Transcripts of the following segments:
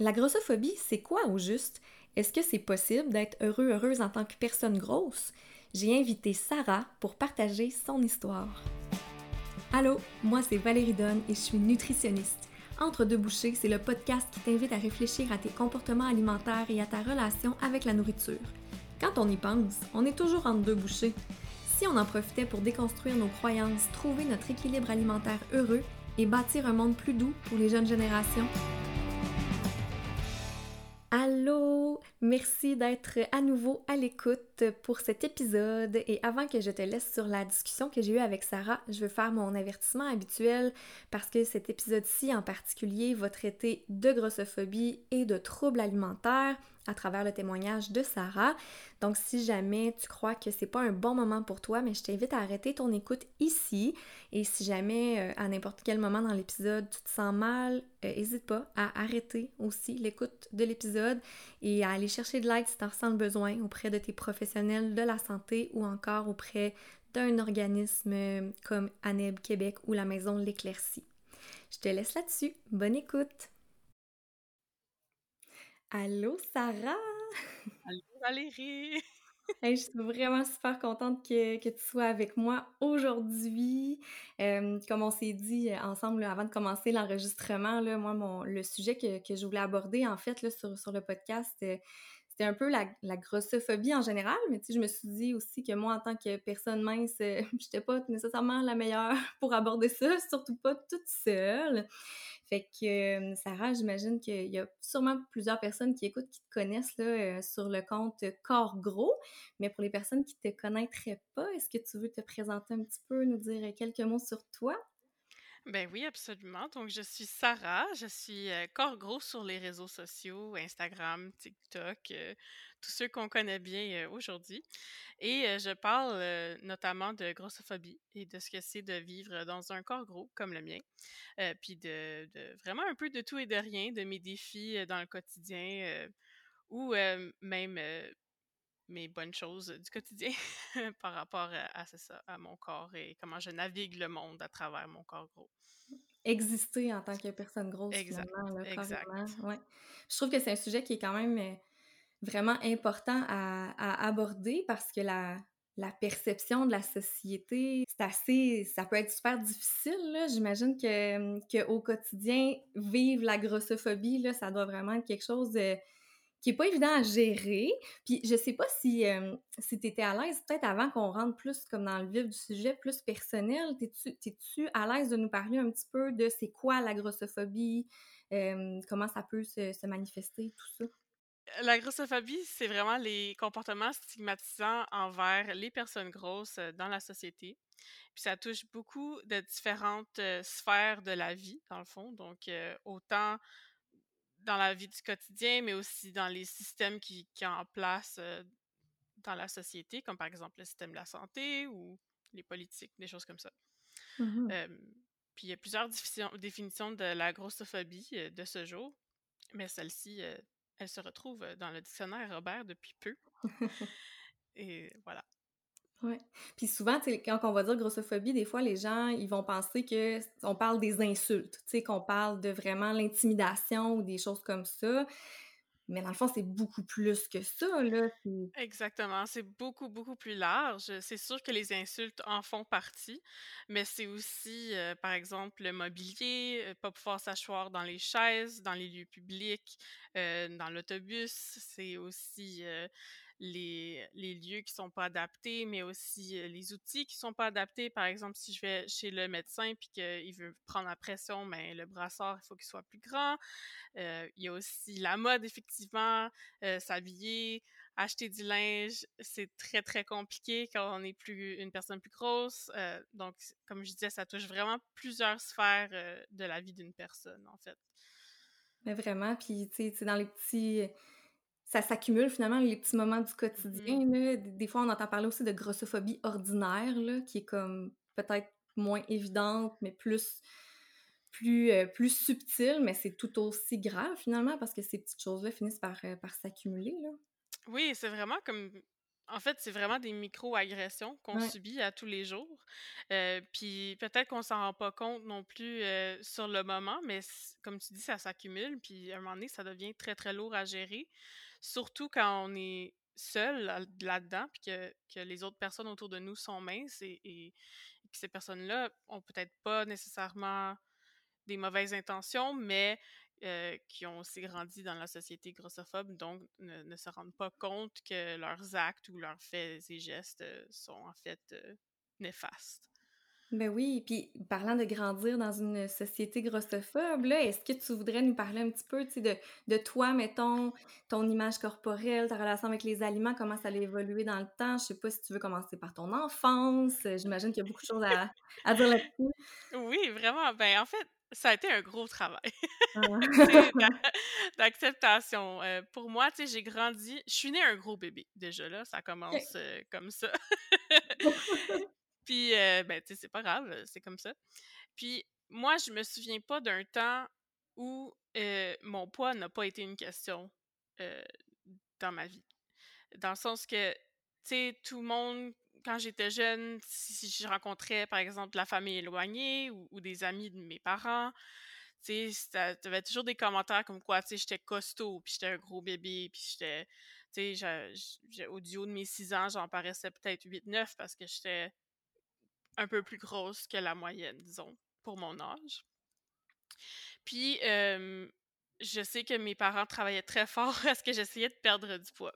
La grossophobie, c'est quoi au juste? Est-ce que c'est possible d'être heureux, heureuse en tant que personne grosse? J'ai invité Sarah pour partager son histoire. Allô, moi c'est Valérie Donne et je suis nutritionniste. Entre deux bouchées, c'est le podcast qui t'invite à réfléchir à tes comportements alimentaires et à ta relation avec la nourriture. Quand on y pense, on est toujours entre deux bouchées. Si on en profitait pour déconstruire nos croyances, trouver notre équilibre alimentaire heureux et bâtir un monde plus doux pour les jeunes générations, Allô, merci d'être à nouveau à l'écoute pour cet épisode. Et avant que je te laisse sur la discussion que j'ai eue avec Sarah, je veux faire mon avertissement habituel parce que cet épisode-ci en particulier va traiter de grossophobie et de troubles alimentaires à travers le témoignage de Sarah. Donc si jamais tu crois que c'est pas un bon moment pour toi, mais je t'invite à arrêter ton écoute ici. Et si jamais euh, à n'importe quel moment dans l'épisode tu te sens mal, n'hésite euh, pas à arrêter aussi l'écoute de l'épisode et à aller chercher de l'aide si tu en ressens le besoin auprès de tes professionnels de la santé ou encore auprès d'un organisme euh, comme ANEB Québec ou la Maison L'Éclaircie. Je te laisse là-dessus. Bonne écoute! Allô, Sarah! Allô, Valérie! je suis vraiment super contente que, tu sois avec moi aujourd'hui. Euh, comme on s'est dit euh, ensemble avant de commencer l'enregistrement, moi, mon, le sujet que, je voulais aborder en fait là, sur, sur le podcast, euh, c'était un peu la, grossophobie en général, mais tu sais, je me suis dit aussi que moi, en tant que personne mince, je j'étais pas nécessairement la meilleure pour aborder ça, surtout pas toute seule. Fait euh, Sarah, j'imagine qu'il y a sûrement plusieurs personnes qui écoutent, qui te connaissent là, euh, sur le compte Corps. Mais pour les personnes qui te connaîtraient pas, est-ce que tu veux te présenter un petit peu, nous dire quelques mots sur toi? Ben oui, absolument. Donc, je suis Sarah, je suis euh, sur les réseaux sociaux, Instagram, TikTok, euh, tous ceux qu'on connaît bien aujourd'hui. Et je parle notamment de grossophobie et de ce que c'est de vivre dans un corps gros comme le mien. puis de, de, vraiment un peu de tout et de rien, de mes défis dans le quotidien ou même mes bonnes choses du quotidien par rapport à, ça, à mon corps et comment je navigue le monde à travers mon corps gros. Exister en tant que personne grosse, exact, Ouais. Je trouve que c'est un sujet qui est quand même vraiment important à, aborder parce que la, perception de la société, c'est assez, ça peut être super difficile. J'imagine que, au quotidien, vivre la grossophobie, là, ça doit vraiment être quelque chose qui est pas évident à gérer. Puis je sais pas si, euh, si tu étais à l'aise, peut-être avant qu'on rentre plus comme dans le vif du sujet, plus personnel, t'es-tu à l'aise de nous parler un petit peu de c'est quoi la grossophobie, euh, comment ça peut se, manifester, tout ça? La grossophobie, c'est vraiment les comportements stigmatisants envers les personnes grosses dans la société. Puis ça touche beaucoup de différentes sphères de la vie, dans le fond. Donc, autant dans la vie du quotidien, mais aussi dans les systèmes qui, qui en place euh, dans la société, comme par exemple le système de la santé ou les politiques, des choses comme ça. Mmh puis il y a plusieurs définitions de la grossophobie de ce jour, mais celle-ci, elle se retrouve dans le dictionnaire Robert depuis peu. Et voilà. Ouais. Puis souvent, quand on va dire grossophobie, des fois, les gens, ils vont penser que on parle des insultes, tu sais, qu'on parle de vraiment l'intimidation ou des choses comme ça. Mais dans le fond, c'est beaucoup plus que ça, là. Exactement. C'est beaucoup, beaucoup plus large. C'est sûr que les insultes en font partie, mais c'est aussi, euh, par exemple, le mobilier, euh, pas pouvoir s'asseoir dans les chaises, dans les lieux publics, euh, dans l'autobus. C'est aussi les, lieux qui sont pas adaptés, mais aussi les outils qui sont pas adaptés. Par exemple, si je vais chez le médecin puis qu'il veut prendre la pression, mais ben, le brassard, il faut qu'il soit plus grand. il y a aussi la mode, effectivement, s'habiller, acheter du linge, c'est très, très compliqué quand on est plus une personne plus grosse. donc, comme je disais, ça touche vraiment plusieurs sphères de la vie d'une personne, en fait. Mais vraiment, puis tu sais, dans les petits ça s'accumule finalement les petits moments du quotidien. Mm-hmm. Des fois, on entend parler aussi de grossophobie ordinaire, là, qui est comme peut-être moins évidente, mais plus plus, euh, plus subtile, mais c'est tout aussi grave finalement parce que ces petites choses-là finissent par, euh, par s'accumuler. Oui, c'est vraiment comme En fait, c'est vraiment des micro-agressions qu'on Ouais. subit à tous les jours. Euh, puis peut-être qu'on s'en rend pas compte non plus sur le moment, mais comme tu dis, ça s'accumule. Puis à un moment donné, ça devient très, très lourd à gérer. Surtout quand on est seul là- là-dedans, puis que, que les autres personnes autour de nous sont minces et que ces personnes-là ont peut-être pas nécessairement des mauvaises intentions, mais euh, qui ont aussi grandi dans la société grossophobe, donc ne, ne se rendent pas compte que leurs actes ou leurs faits et gestes euh, sont en fait euh, néfastes. Ben oui, puis parlant de grandir dans une société grossophobe, est-ce que tu voudrais nous parler un petit peu, de, de toi, mettons, ton image corporelle, ta relation avec les aliments, comment ça a évolué dans le temps? Je sais pas si tu veux commencer par ton enfance. J'imagine qu'il y a beaucoup de choses à, à dire là-dessus. Oui, vraiment. Ben, en fait, ça a été un gros travail Ah. d'acceptation. Euh, pour moi, tu sais, j'ai grandi. Je suis née un gros bébé, déjà là. Ça commence euh, comme ça. Puis, euh, ben, tu sais, c'est pas grave, euh, c'est comme ça. Puis, moi, je me souviens pas d'un temps où euh, mon poids n'a pas été une question dans ma vie. Dans le sens que, tu sais, tout le monde, quand j'étais jeune, si je rencontrais, par exemple, la famille éloignée ou, des amis de mes parents, tu sais, t'avais toujours des commentaires comme quoi, tu sais, j'étais costaud, puis j'étais un gros bébé, puis j'étais, tu sais, au duo de mes six ans, j'en paraissais peut-être 8-9 parce que j'étais un peu plus grosse que la moyenne, disons, pour mon âge. Puis, je sais que mes parents travaillaient très fort à ce que j'essayais de perdre du poids.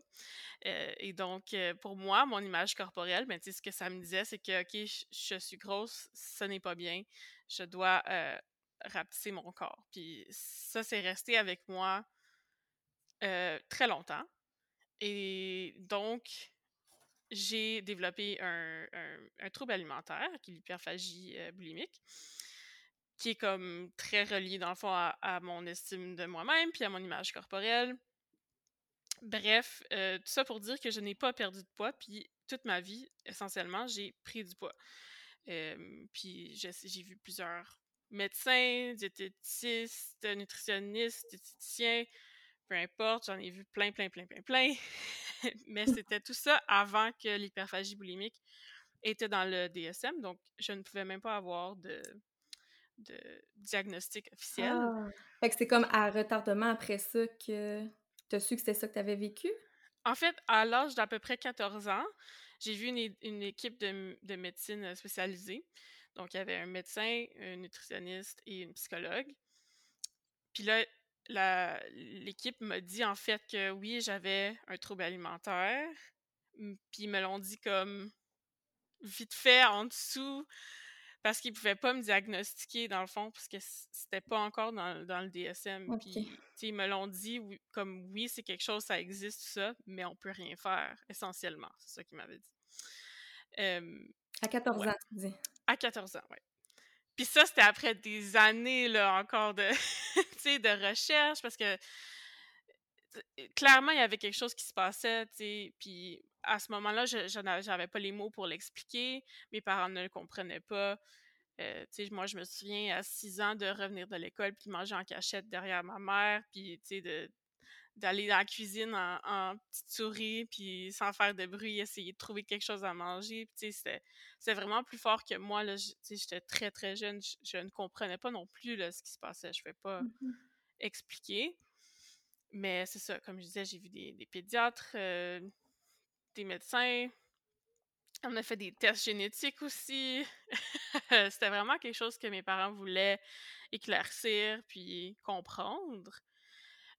Et donc, pour moi, mon image corporelle, ben, ce que ça me disait, c'est que, OK, je, suis grosse, ce n'est pas bien. Je dois euh, rapetisser mon corps. Puis ça, c'est resté avec moi très longtemps. Et donc, j'ai développé un, trouble alimentaire, qui est l'hyperphagie euh, boulimique, qui est comme très relié, dans le fond, à, à mon estime de moi-même, puis à mon image corporelle. Bref, euh, tout ça pour dire que je n'ai pas perdu de poids, puis toute ma vie, essentiellement, j'ai pris du poids. Euh, puis j'ai vu plusieurs médecins, diététistes, nutritionnistes, diététiciens, peu importe, j'en ai vu plein, plein, plein, plein, plein. Mais c'était tout ça avant que l'hyperphagie boulimique était dans le DSM, donc je ne pouvais même pas avoir de, de diagnostic officiel. Ah. Fait que c'est comme à retardement après ça que tu as su que c'était ça que tu avais vécu? En fait, à l'âge d'à peu près 14 ans, j'ai vu une, une équipe de, de, médecine spécialisée. Donc, il y avait un médecin, un nutritionniste et une psychologue. Puis là, l'équipe m'a dit en fait que oui, j'avais un trouble alimentaire. Puis ils me l'ont dit comme vite fait en dessous parce qu'ils pouvaient pas me diagnostiquer dans le fond parce que c'était pas encore dans, dans le DSM. Okay. Puis ils me l'ont dit oui, comme oui, c'est quelque chose, ça existe, tout ça, mais on peut rien faire essentiellement. C'est ça qu'ils m'avaient dit. Euh, à 14 ouais. ans, tu dis? À 14 ans, oui. Puis ça, c'était après des années encore de, de recherche parce que clairement, il y avait quelque chose qui se passait, tu sais, puis à ce moment-là, je n'avais pas les mots pour l'expliquer, mes parents ne le comprenaient pas. Euh, moi, je me souviens à 6 ans de revenir de l'école puis manger en cachette derrière ma mère, puis de d'aller dans la cuisine en, en, petite souris, puis sans faire de bruit, essayer de trouver quelque chose à manger. Puis, c'était, vraiment plus fort que moi. Là, j'étais très, très jeune. Je, je, ne comprenais pas non plus là, ce qui se passait. Je ne pouvais pas mm-hmm. expliquer. Mais c'est ça, comme je disais, j'ai vu des, des pédiatres, euh, des médecins. On a fait des tests génétiques aussi. C'était vraiment quelque chose que mes parents voulaient éclaircir puis comprendre.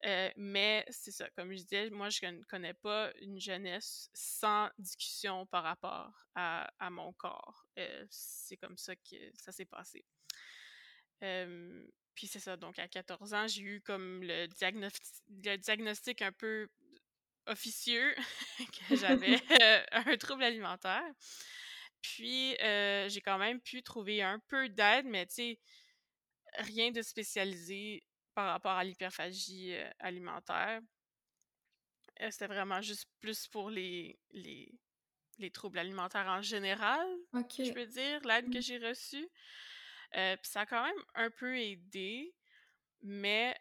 Euh, mais c'est ça, comme je disais, moi je ne connais pas une jeunesse sans discussion par rapport à, à mon corps. Euh, c'est comme ça que ça s'est passé. Euh, puis c'est ça, donc à 14 ans, j'ai eu comme le diagnostic, le diagnostic un peu officieux que j'avais un trouble alimentaire. Puis j'ai quand même pu trouver un peu d'aide, mais tu sais, rien de spécialisé par rapport à l'hyperphagie euh, alimentaire. Euh, C'était vraiment juste plus pour les, les, les, troubles alimentaires en général, okay. je peux dire, l'aide que j'ai reçue. Euh, Puis ça a quand même un peu aidé, mais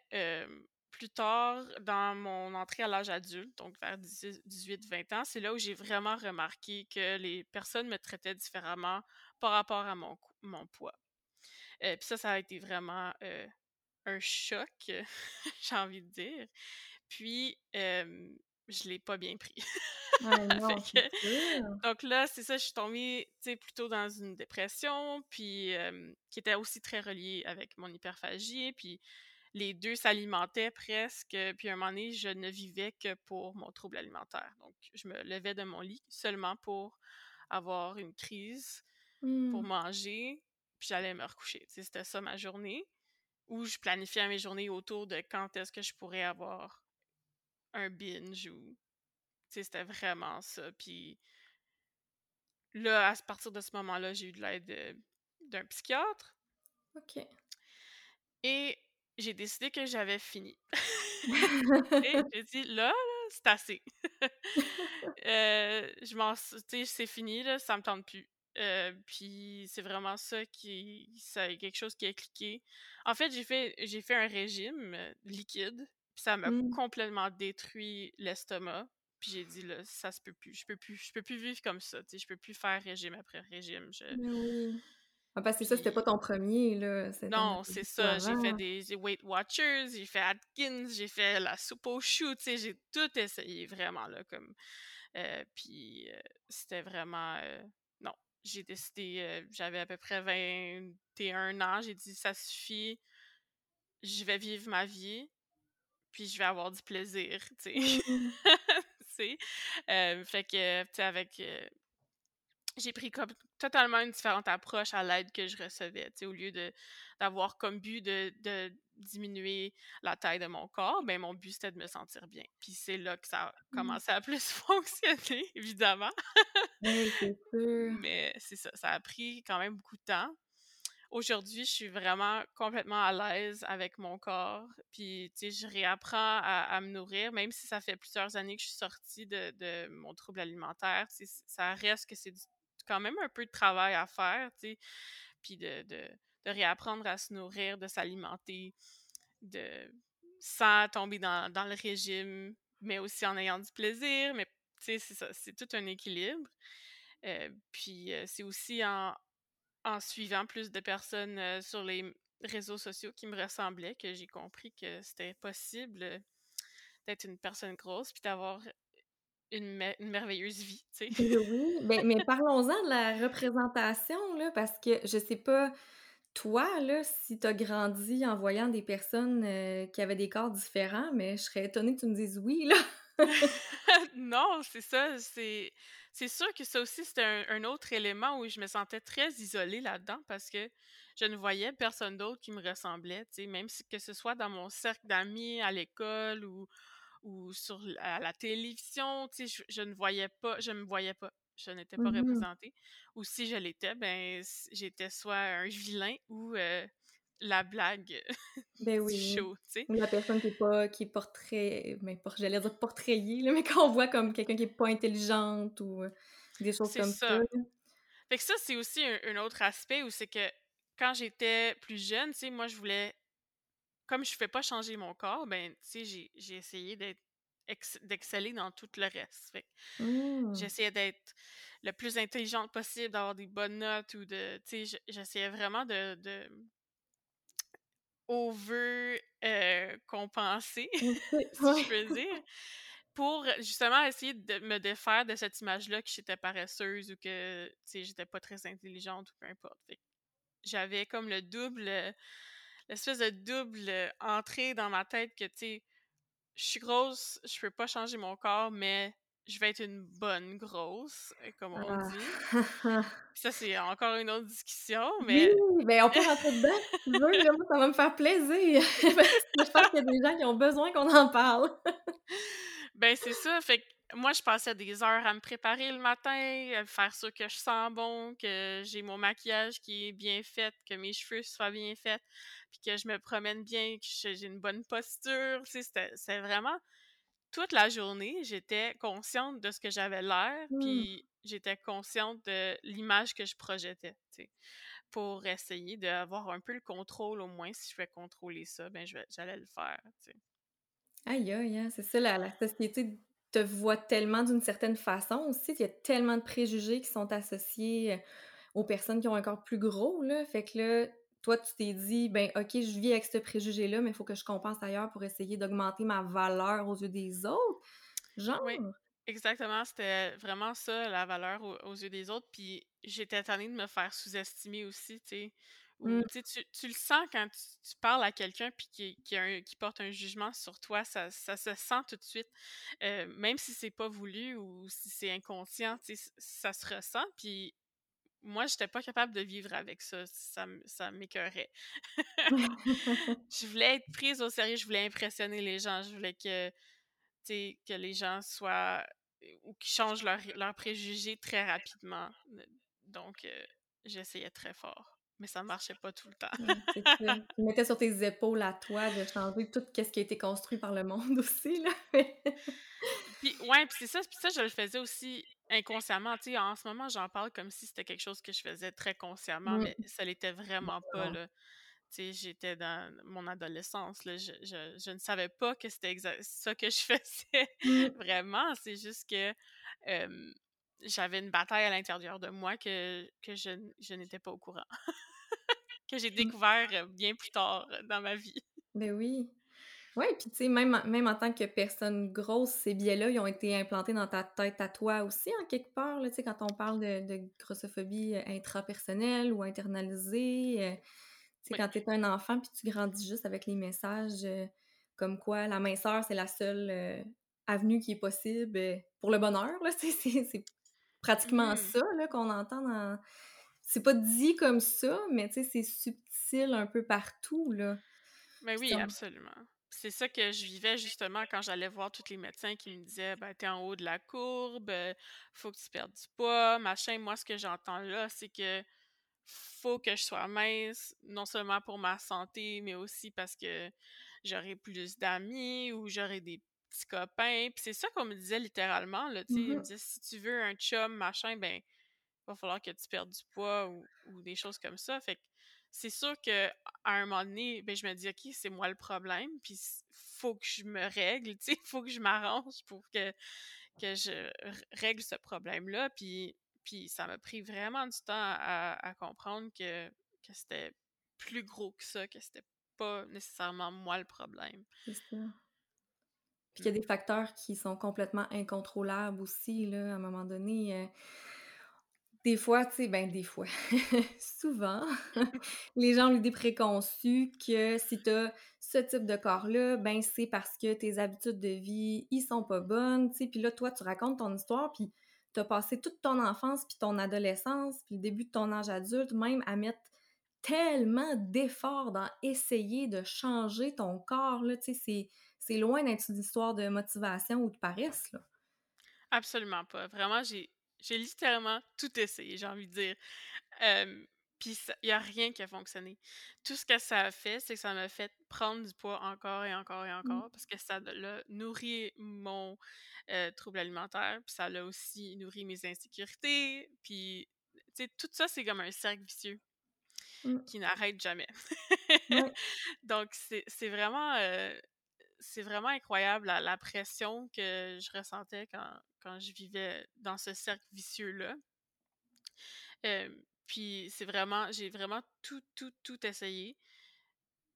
plus tard, dans mon entrée à l'âge adulte, donc vers 18-20 ans, c'est là où j'ai vraiment remarqué que les personnes me traitaient différemment par rapport à mon, mon poids. Euh, puis ça, ça a été vraiment euh, un choc, j'ai envie de dire. Puis, euh, je l'ai pas bien pris. donc là, c'est ça, je suis tombée plutôt dans une dépression, puis qui était aussi très reliée avec mon hyperphagie. Puis les deux s'alimentaient presque. Puis à un moment donné, je ne vivais que pour mon trouble alimentaire. Donc, je me levais de mon lit seulement pour avoir une crise, pour mmh. manger, puis j'allais me recoucher. C'était ça ma journée, où je planifiais mes journées autour de quand est-ce que je pourrais avoir un binge ou... C'était vraiment ça. Puis là, à partir de ce moment-là, j'ai eu de l'aide d'un psychiatre. OK. Et j'ai décidé que j'avais fini. Et j'ai dit, là, c'est assez. euh, je m'en, c'est fini, là, ça me tente plus. Euh, puis c'est vraiment ça qui, ça quelque chose qui a cliqué. En fait, j'ai fait, j'ai fait un régime euh, liquide, puis ça m'a Mmh. complètement détruit l'estomac. Puis j'ai dit là, ça se peut plus, je peux plus, je peux plus vivre comme ça. Tu sais, je peux plus faire régime après régime. Je... Oui. Ah, parce que ça, c'était pas ton premier, là. Non, c'est ça. J'ai fait des Weight Watchers, j'ai fait Atkins, j'ai fait la soupe au chou, tu sais, j'ai tout essayé vraiment, là, comme... Euh, puis c'était vraiment... j'ai décidé, j'avais à peu près 21 ans, j'ai dit, ça suffit, je vais vivre ma vie, puis je vais avoir du plaisir, tu sais. Mmh. fait que, tu sais, avec j'ai pris comme totalement une différente approche à l'aide que je recevais. Au lieu de d'avoir comme but de, de, diminuer la taille de mon corps, ben mon but c'était de me sentir bien. Puis c'est là que ça a Mmh. commencé à plus fonctionner, évidemment. Oui, c'est sûr. Mais c'est ça, ça a pris quand même beaucoup de temps. Aujourd'hui, je suis vraiment complètement à l'aise avec mon corps. Puis, tu sais, je réapprends à, à, me nourrir, même si ça fait plusieurs années que je suis sortie de, de mon trouble alimentaire. Ça reste que c'est quand même un peu de travail à faire, tu sais. Puis de, de, de, réapprendre à se nourrir, de s'alimenter, de sans tomber dans, dans, le régime, mais aussi en ayant du plaisir. Mais, tu sais, c'est ça, c'est tout un équilibre. Euh, puis, euh, c'est aussi en, en suivant plus de personnes euh, sur les réseaux sociaux qui me ressemblaient que j'ai compris que c'était possible d'être une personne grosse puis d'avoir une, une, merveilleuse vie, tu sais. Oui, ben, mais parlons-en de la représentation, là, parce que je sais pas, toi, si t'as grandi en voyant des personnes euh, qui avaient des corps différents, mais je serais étonnée que tu me dises oui, là. non, c'est ça, c'est sûr que ça aussi, c'était un, autre élément où je me sentais très isolée là-dedans parce que je ne voyais personne d'autre qui me ressemblait, tu même si que ce soit dans mon cercle d'amis, à l'école ou, sur à la télévision, tu je, je, ne voyais pas, je me voyais pas, je n'étais pas Mmh mh. représentée. Ou si je l'étais, ben j'étais soit un vilain ou euh, la blague Ben du oui. show, tu sais. Ou la personne qui est pas qui est portrait mais por j'allais dire portrayée, là, mais qu'on voit comme quelqu'un qui est pas intelligente ou des choses comme ça. ça. Fait que ça, c'est aussi un, un autre aspect où c'est que quand j'étais plus jeune, tu sais, moi, je voulais, comme je fais pas changer mon corps, ben, tu sais, j'ai essayé d'être ex- d'exceller dans tout le reste. Mmh. j'essayais d'être le plus intelligente possible, d'avoir des bonnes notes ou de, tu sais, j- j'essayais vraiment de, de over euh, compenser, si je peux dire, pour justement essayer de me défaire de cette image-là que j'étais paresseuse ou que, tu sais, j'étais pas très intelligente ou peu importe. J'avais comme le double, l'espèce de double entrée dans ma tête que, tu sais, je suis grosse, je peux pas changer mon corps, mais je vais être une bonne grosse, euh, comme on Ah. dit. Ça, c'est encore une autre discussion, mais Oui, ben on peut rentrer dedans si tu veux, là, moi ça va me faire plaisir. Je pense qu'il y a des gens qui ont besoin qu'on en parle. ben c'est ça. Fait que moi, je passais des heures à me préparer le matin, à faire sûr que je sens bon, que j'ai mon maquillage qui est bien fait, que mes cheveux soient bien faits, puis que je me promène bien, que j'ai une bonne posture. Tu sais, c'était c'est vraiment toute la journée, j'étais consciente de ce que j'avais l'air, Mmh. puis j'étais consciente de l'image que je projetais, tu sais, pour essayer d'avoir un peu le contrôle au moins. Si je vais contrôler ça, ben j'allais le faire, tu sais. Aïe aïe, hein, c'est ça la la société te voit tellement d'une certaine façon aussi, il y a tellement de préjugés qui sont associés, heu, aux personnes qui ont un corps plus gros là, fait que là, toi tu t'es dit: «Ben OK, je vis avec ce préjugé-là, mais il faut que je compense ailleurs pour essayer d'augmenter ma valeur aux yeux des autres», genre? Oui, exactement, c'était vraiment ça la valeur aux aux yeux des autres, puis j'étais tannée de me faire sous-estimer aussi, tu sais? Mmh. tu le sens quand tu tu parles à quelqu'un puis qui qui a un qui porte un jugement sur toi, ça ça se sent tout de suite, heu, même si c'est pas voulu ou si c'est inconscient, ça se ressent, puis moi, j'étais pas capable de vivre avec ça, ça ça m'écœurait. Je voulais être prise au sérieux, je voulais impressionner les gens, je voulais que, que les gens soient ou qu'ils changent leurs préjugés très rapidement, donc heu, j'essayais très fort, mais ça marchait pas tout le temps. Ça. Tu mettais sur tes épaules à toi de changer tout qu'est-ce qui a été construit par le monde aussi là. Puis ouais, puis c'est ça puis ça, je le faisais aussi inconsciemment, tu sais, en ce moment, j'en parle comme si c'était quelque chose que je faisais très consciemment, Mmh. mais ça l'était vraiment Ben pas, là. Tu sais, j'étais dans mon adolescence, là, je je je ne savais pas que c'était ça que je faisais Mmh. vraiment, c'est juste que, j'avais une bataille à l'intérieur de moi que que je je n'étais pas au courant, que j'ai Mmh. découvert, bien plus tard, dans ma vie. Beh oui. Ouais, puis tu sais, même en même en tant que personne grosse, ces biais-là, ils ont été implantés dans ta tête à toi aussi, en quelque part, tu sais, quand on parle de de grossophobie, heu, intrapersonnelle ou internalisée, heu, tu sais, Oui. quand tu es un enfant puis tu grandis juste avec les messages, heu, comme quoi la minceur, c'est la seule, avenue qui est possible, pour le bonheur, là, tu sais, c'est Mmh pratiquement mh. ça, là, qu'on entend dans c'est pas dit comme ça, mais tu sais, c'est subtil un peu partout, là. Mais Puis oui, absolument. C'est ça que je vivais justement quand j'allais voir tous les médecins qui me disaient: «Ben, tu es en haut de la courbe, heu, faut que tu perdes du poids, machin». Moi, ce que j'entends là, c'est que faut que je sois mince, non seulement pour ma santé, mais aussi parce que j'aurai plus d'amis ou j'aurai des petits copains. Puis c'est ça qu'on me disait littéralement, là, tu sais, Mmh me mh. disaient: «Si tu veux un chum, machin, ben, va falloir que tu perdes du poids» ou ou des choses comme ça. Fait que c'est sûr qu'à un moment donné, beh, je me dis: «OK, c'est moi le problème, puis faut que je me règle», tu sais, faut que je m'arrange pour que que je règle ce problème-là. Puis puis ça m'a pris vraiment du temps à à comprendre que que c'était plus gros que ça, que c'était pas nécessairement moi le problème. C'est ça. Puis qu'il y Mmh. a des facteurs qui sont complètement incontrôlables aussi, là, à un moment donné, heu des fois, tu sais, ben, des fois, souvent, les gens ont l'idée préconçue que si tu as ce type de corps-là, ben, c'est parce que tes habitudes de vie, ils sont pas bonnes, tu sais. Puis là, toi, tu racontes ton histoire, puis tu as passé toute ton enfance, puis ton adolescence, puis le début de ton âge adulte, même à mettre tellement d'efforts dans essayer de changer ton corps, là, tu sais, c'est loin d'être une histoire de motivation ou de paresse, là. Absolument pas. Vraiment, j'ai j'ai littéralement tout essayé, j'ai envie de dire. Puis il y a rien qui a fonctionné. Tout ce que ça a fait, c'est que ça m'a fait prendre du poids encore et encore et Mmh. encore parce que ça l'a nourri mon, trouble alimentaire, puis ça l'a aussi nourri mes insécurités, puis tu sais, tout ça, c'est comme un cercle vicieux Mmh. qui n'arrête jamais. Donc c'est vraiment, c'est vraiment incroyable la pression que je ressentais quand je vivais dans ce cercle vicieux-là. Puis c'est vraiment j'ai vraiment tout, tout, tout essayé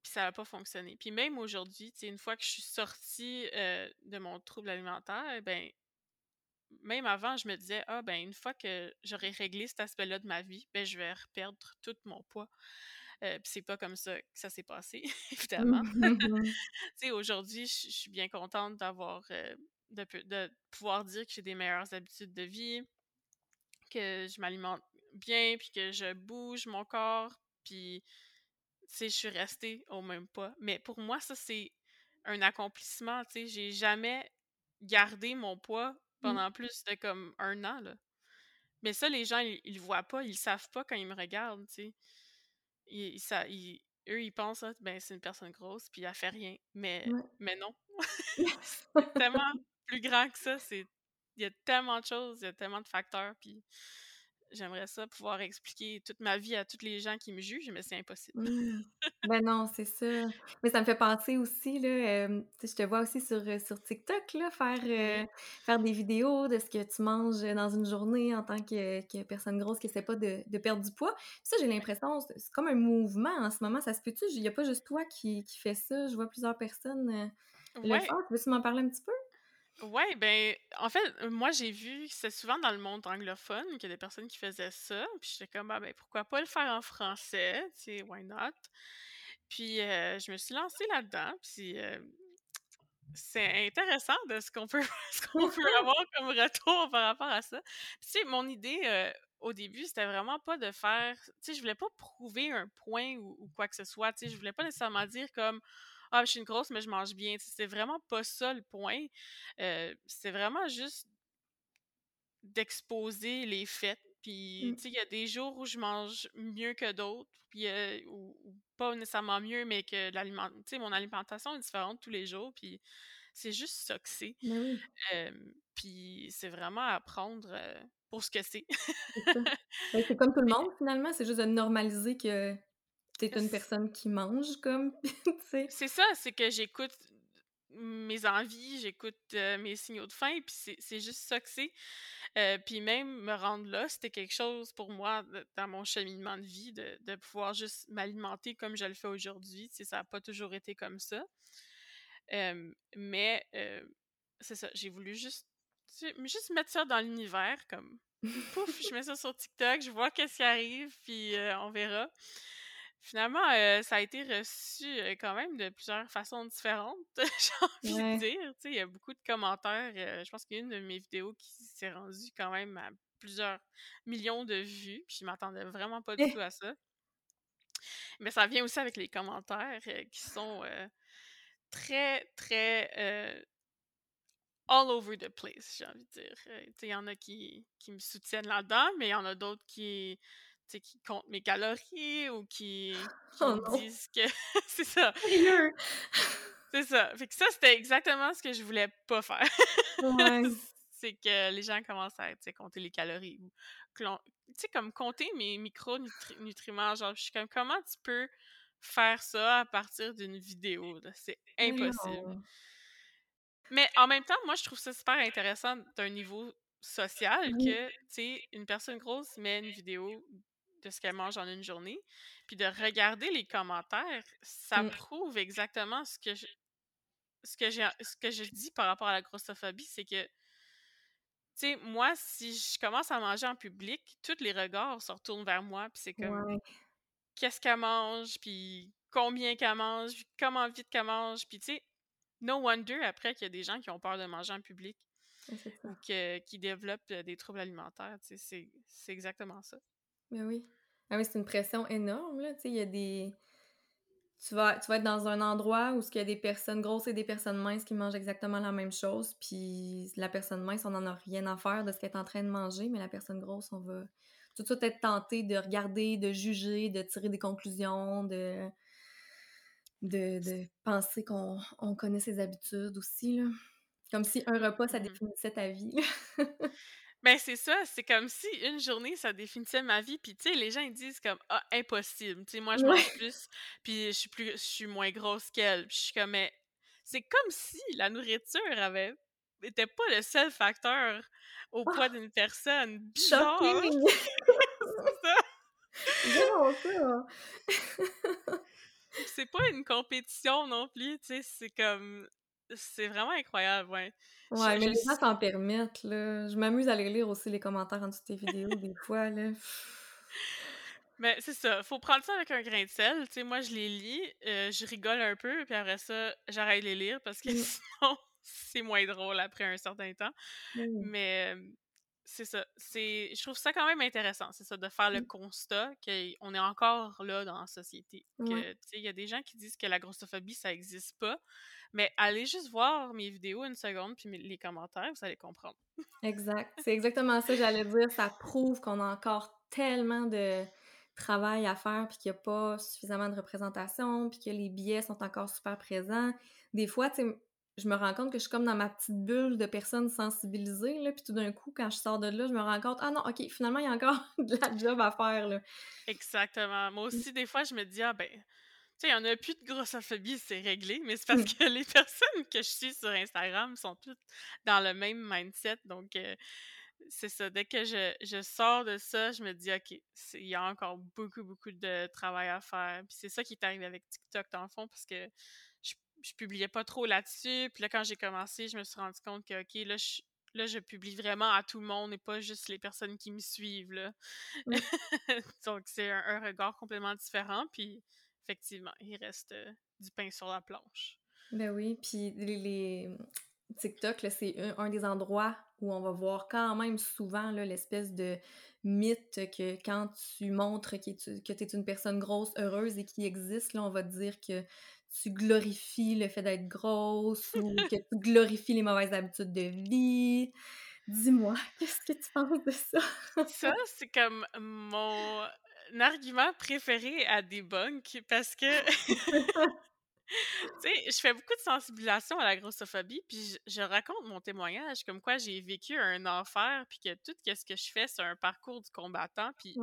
puis ça a pas fonctionné. Puis même aujourd'hui, une fois que je suis sortie, de mon trouble alimentaire, ben, même avant, je me disais: «Ah ben, une fois que j'aurai réglé cet aspect-là de ma vie, ben, je vais reperdre tout mon poids». Heu, puis c'est pas comme ça que ça s'est passé, évidemment. Mmh. Tu sais, aujourd'hui, je suis bien contente d'avoir, heu, de de pouvoir dire que j'ai des meilleures habitudes de vie, que je m'alimente bien, puis que je bouge mon corps, puis tu sais, je suis restée au même poids. Mais pour moi, ça, c'est un accomplissement, tu sais. J'ai jamais gardé mon poids Mmh. pendant plus de comme 1 an, là. Mais ça, les gens, ils ils le voient pas, ils le savent pas quand ils me regardent, tu sais. Ils ça ils eux, ils pensent: «Ah, ben, c'est une personne grosse, puis elle fait rien». Mais Ouais. mais non. C'est tellement plus grand que ça, il y a tellement de choses, il y a tellement de facteurs, puis j'aimerais ça pouvoir expliquer toute ma vie à tous les gens qui me jugent, mais c'est impossible. Mmh. Ben non, c'est ça. Mais ça me fait penser aussi, là, euh, je te vois aussi sur, sur TikTok, là, faire, euh, faire des vidéos de ce que tu manges dans une journée en tant que, que personne grosse qui essaie pas de, de, perdre du poids. ça, j'ai l'impression, c'est comme un mouvement en ce moment. Ça se peut-tu? Il n'y a pas juste toi qui, qui fais ça. Je vois plusieurs personnes le faire. Veux-tu m'en parler un petit peu? Ouais, ben, en fait, moi, j'ai vu que c'est souvent dans le monde anglophone qu'il y a des personnes qui faisaient ça. Puis j'étais comme, ah, ben, pourquoi pas le faire en français? Tu sais, why not? Puis euh, je me suis lancée là-dedans. Puis euh, c'est intéressant de ce qu'on peut, peut avoir comme retour par rapport à ça. Puis, tu sais, mon idée euh, au début, c'était vraiment pas de faire. Tu sais, je voulais pas prouver un point ou, ou quoi que ce soit. Tu sais, je voulais pas nécessairement dire comme ah, je suis une grosse, mais je mange bien. C'est vraiment pas ça le point. Euh, c'est vraiment juste d'exposer les faits. Puis, mmh. tu sais, il y a des jours où je mange mieux que d'autres, puis ou, pas nécessairement mieux, mais que l'aliment, mon alimentation est différente tous les jours, puis c'est juste ça que c'est. Puis c'est vraiment apprendre pour ce que c'est. Ben, c'est comme tout le monde, finalement, c'est juste de normaliser que T'es une personne qui mange comme, tu sais? C'est ça, c'est que j'écoute mes envies, j'écoute euh, mes signaux de faim, puis c'est juste ça que c'est. Euh, puis même me rendre là, c'était quelque chose pour moi dans mon cheminement de vie, de, de pouvoir juste m'alimenter comme je le fais aujourd'hui. Tu sais, ça n'a pas toujours été comme ça. Euh, mais c'est ça, j'ai voulu juste, juste mettre ça dans l'univers, comme pouf, je mets ça sur TikTok, je vois qu'est-ce qui arrive, puis on verra. Finalement, euh, ça a été reçu euh, quand même de plusieurs façons différentes, j'ai envie de dire. Il y a beaucoup de commentaires. Euh, je pense qu'il y a une de mes vidéos qui s'est rendue quand même à plusieurs millions de vues. Puis je m'attendais vraiment pas du tout à ça. Mais ça vient aussi avec les commentaires qui sont très, très all over the place, j'ai envie de dire. Il y en a qui, qui me soutiennent là-dedans, mais il y en a d'autres qui qui comptent mes calories ou qui, oh me disent que c'est ça. c'est ça. Fait que ça, c'était exactement ce que je voulais pas faire. c'est que les gens commencent à compter les calories ou tu sais comme compter mes micronutriments genre je suis comme comment tu peux faire ça à partir d'une vidéo c'est impossible. mais en même temps moi je trouve ça super intéressant d'un niveau social que tu sais une personne grosse met une vidéo de ce qu'elle mange en une journée, puis de regarder les commentaires, ça mmh. prouve exactement ce que je, ce que j'ai ce que je dis par rapport à la grossophobie, c'est que tu sais moi si je commence à manger en public, tous les regards se retournent vers moi, puis c'est comme qu'est-ce qu'elle mange, puis combien qu'elle mange, puis comment vite qu'elle mange, puis tu sais no wonder après qu'il y a des gens qui ont peur de manger en public ou qui développent des troubles alimentaires, c'est exactement ça. Ben oui. Ah oui, c'est une pression énorme, là. Tu sais, il y a des. Tu vas, tu vas être dans un endroit où il y a des personnes grosses et des personnes minces qui mangent exactement la même chose, puis la personne mince, on n'en a rien à faire de ce qu'elle est en train de manger, mais la personne grosse, on va tout de suite être tenté de regarder, de juger, de tirer des conclusions, de, de, de penser qu'on on connaît ses habitudes aussi, là. Comme si un repas, ça mmh définissait ta vie. Ben, c'est ça, c'est comme si une journée, ça définissait ma vie. Puis, tu sais, les gens, ils disent comme, ah, impossible. Tu sais, moi, je mange plus, puis je suis plus, je suis moins grosse qu'elle. Puis, je suis comme, mais c'est comme si la nourriture avait, était pas le seul facteur au poids d'une personne. Bizarre! c'est ça! c'est pas une compétition non plus, tu sais, c'est comme c'est vraiment incroyable, ouais. Ouais, mais les gens s'en permettent, là. Je m'amuse à aller lire aussi les commentaires en dessous de tes vidéos, des fois, là. Mais c'est ça, faut prendre ça avec un grain de sel. Tu sais, moi, je les lis, euh, je rigole un peu, puis après ça, j'arrête de les lire parce que mmh. sinon, c'est moins drôle après un certain temps. Mais c'est ça. C'est, je trouve ça quand même intéressant, c'est ça, de faire le mmh. constat qu'on est encore là dans la société. Que, il y a des gens qui disent que la grossophobie, ça n'existe pas. Mais allez juste voir mes vidéos une seconde, puis les commentaires, vous allez comprendre. exact. C'est exactement ça, j'allais dire. Ça prouve qu'on a encore tellement de travail à faire, puis qu'il n'y a pas suffisamment de représentation, puis que les biais sont encore super présents. Des fois, tu sais, je me rends compte que je suis comme dans ma petite bulle de personnes sensibilisées, là, puis tout d'un coup, quand je sors de là, je me rends compte, ah non, ok, finalement, il y a encore de la job à faire, là. Exactement. Moi mmh. aussi, des fois, je me dis, ah ben, tu sais, il n'y en a plus de grossophobie, c'est réglé, mais c'est parce mmh. que les personnes que je suis sur Instagram sont toutes dans le même mindset, donc euh, c'est ça. Dès que je, je, sors de ça, je me dis, OK, il y a encore beaucoup, beaucoup de travail à faire. Puis c'est ça qui est arrivé avec TikTok, dans le fond, parce que je, je publiais pas trop là-dessus. Puis là, quand j'ai commencé, je me suis rendu compte que, OK, là, je, là, je publie vraiment à tout le monde et pas juste les personnes qui me suivent, là. Mmh. Donc, c'est un, regard complètement différent. Puis, effectivement, il reste euh, du pain sur la planche. Ben oui, puis les, TikTok, c'est un, des endroits où on va voir quand même souvent l'espèce de mythe que quand tu montres que tu es une personne grosse, heureuse et qui existe, là, on va te dire que tu glorifies le fait d'être grosse ou que tu glorifies les mauvaises habitudes de vie. Dis-moi, qu'est-ce que tu penses de ça? ça, c'est comme mon argument préféré à debunk parce que tu sais, je fais beaucoup de sensibilisation à la grossophobie, puis je, raconte mon témoignage, comme quoi j'ai vécu un enfer, puis que tout ce que je fais, c'est un parcours du combattant, puis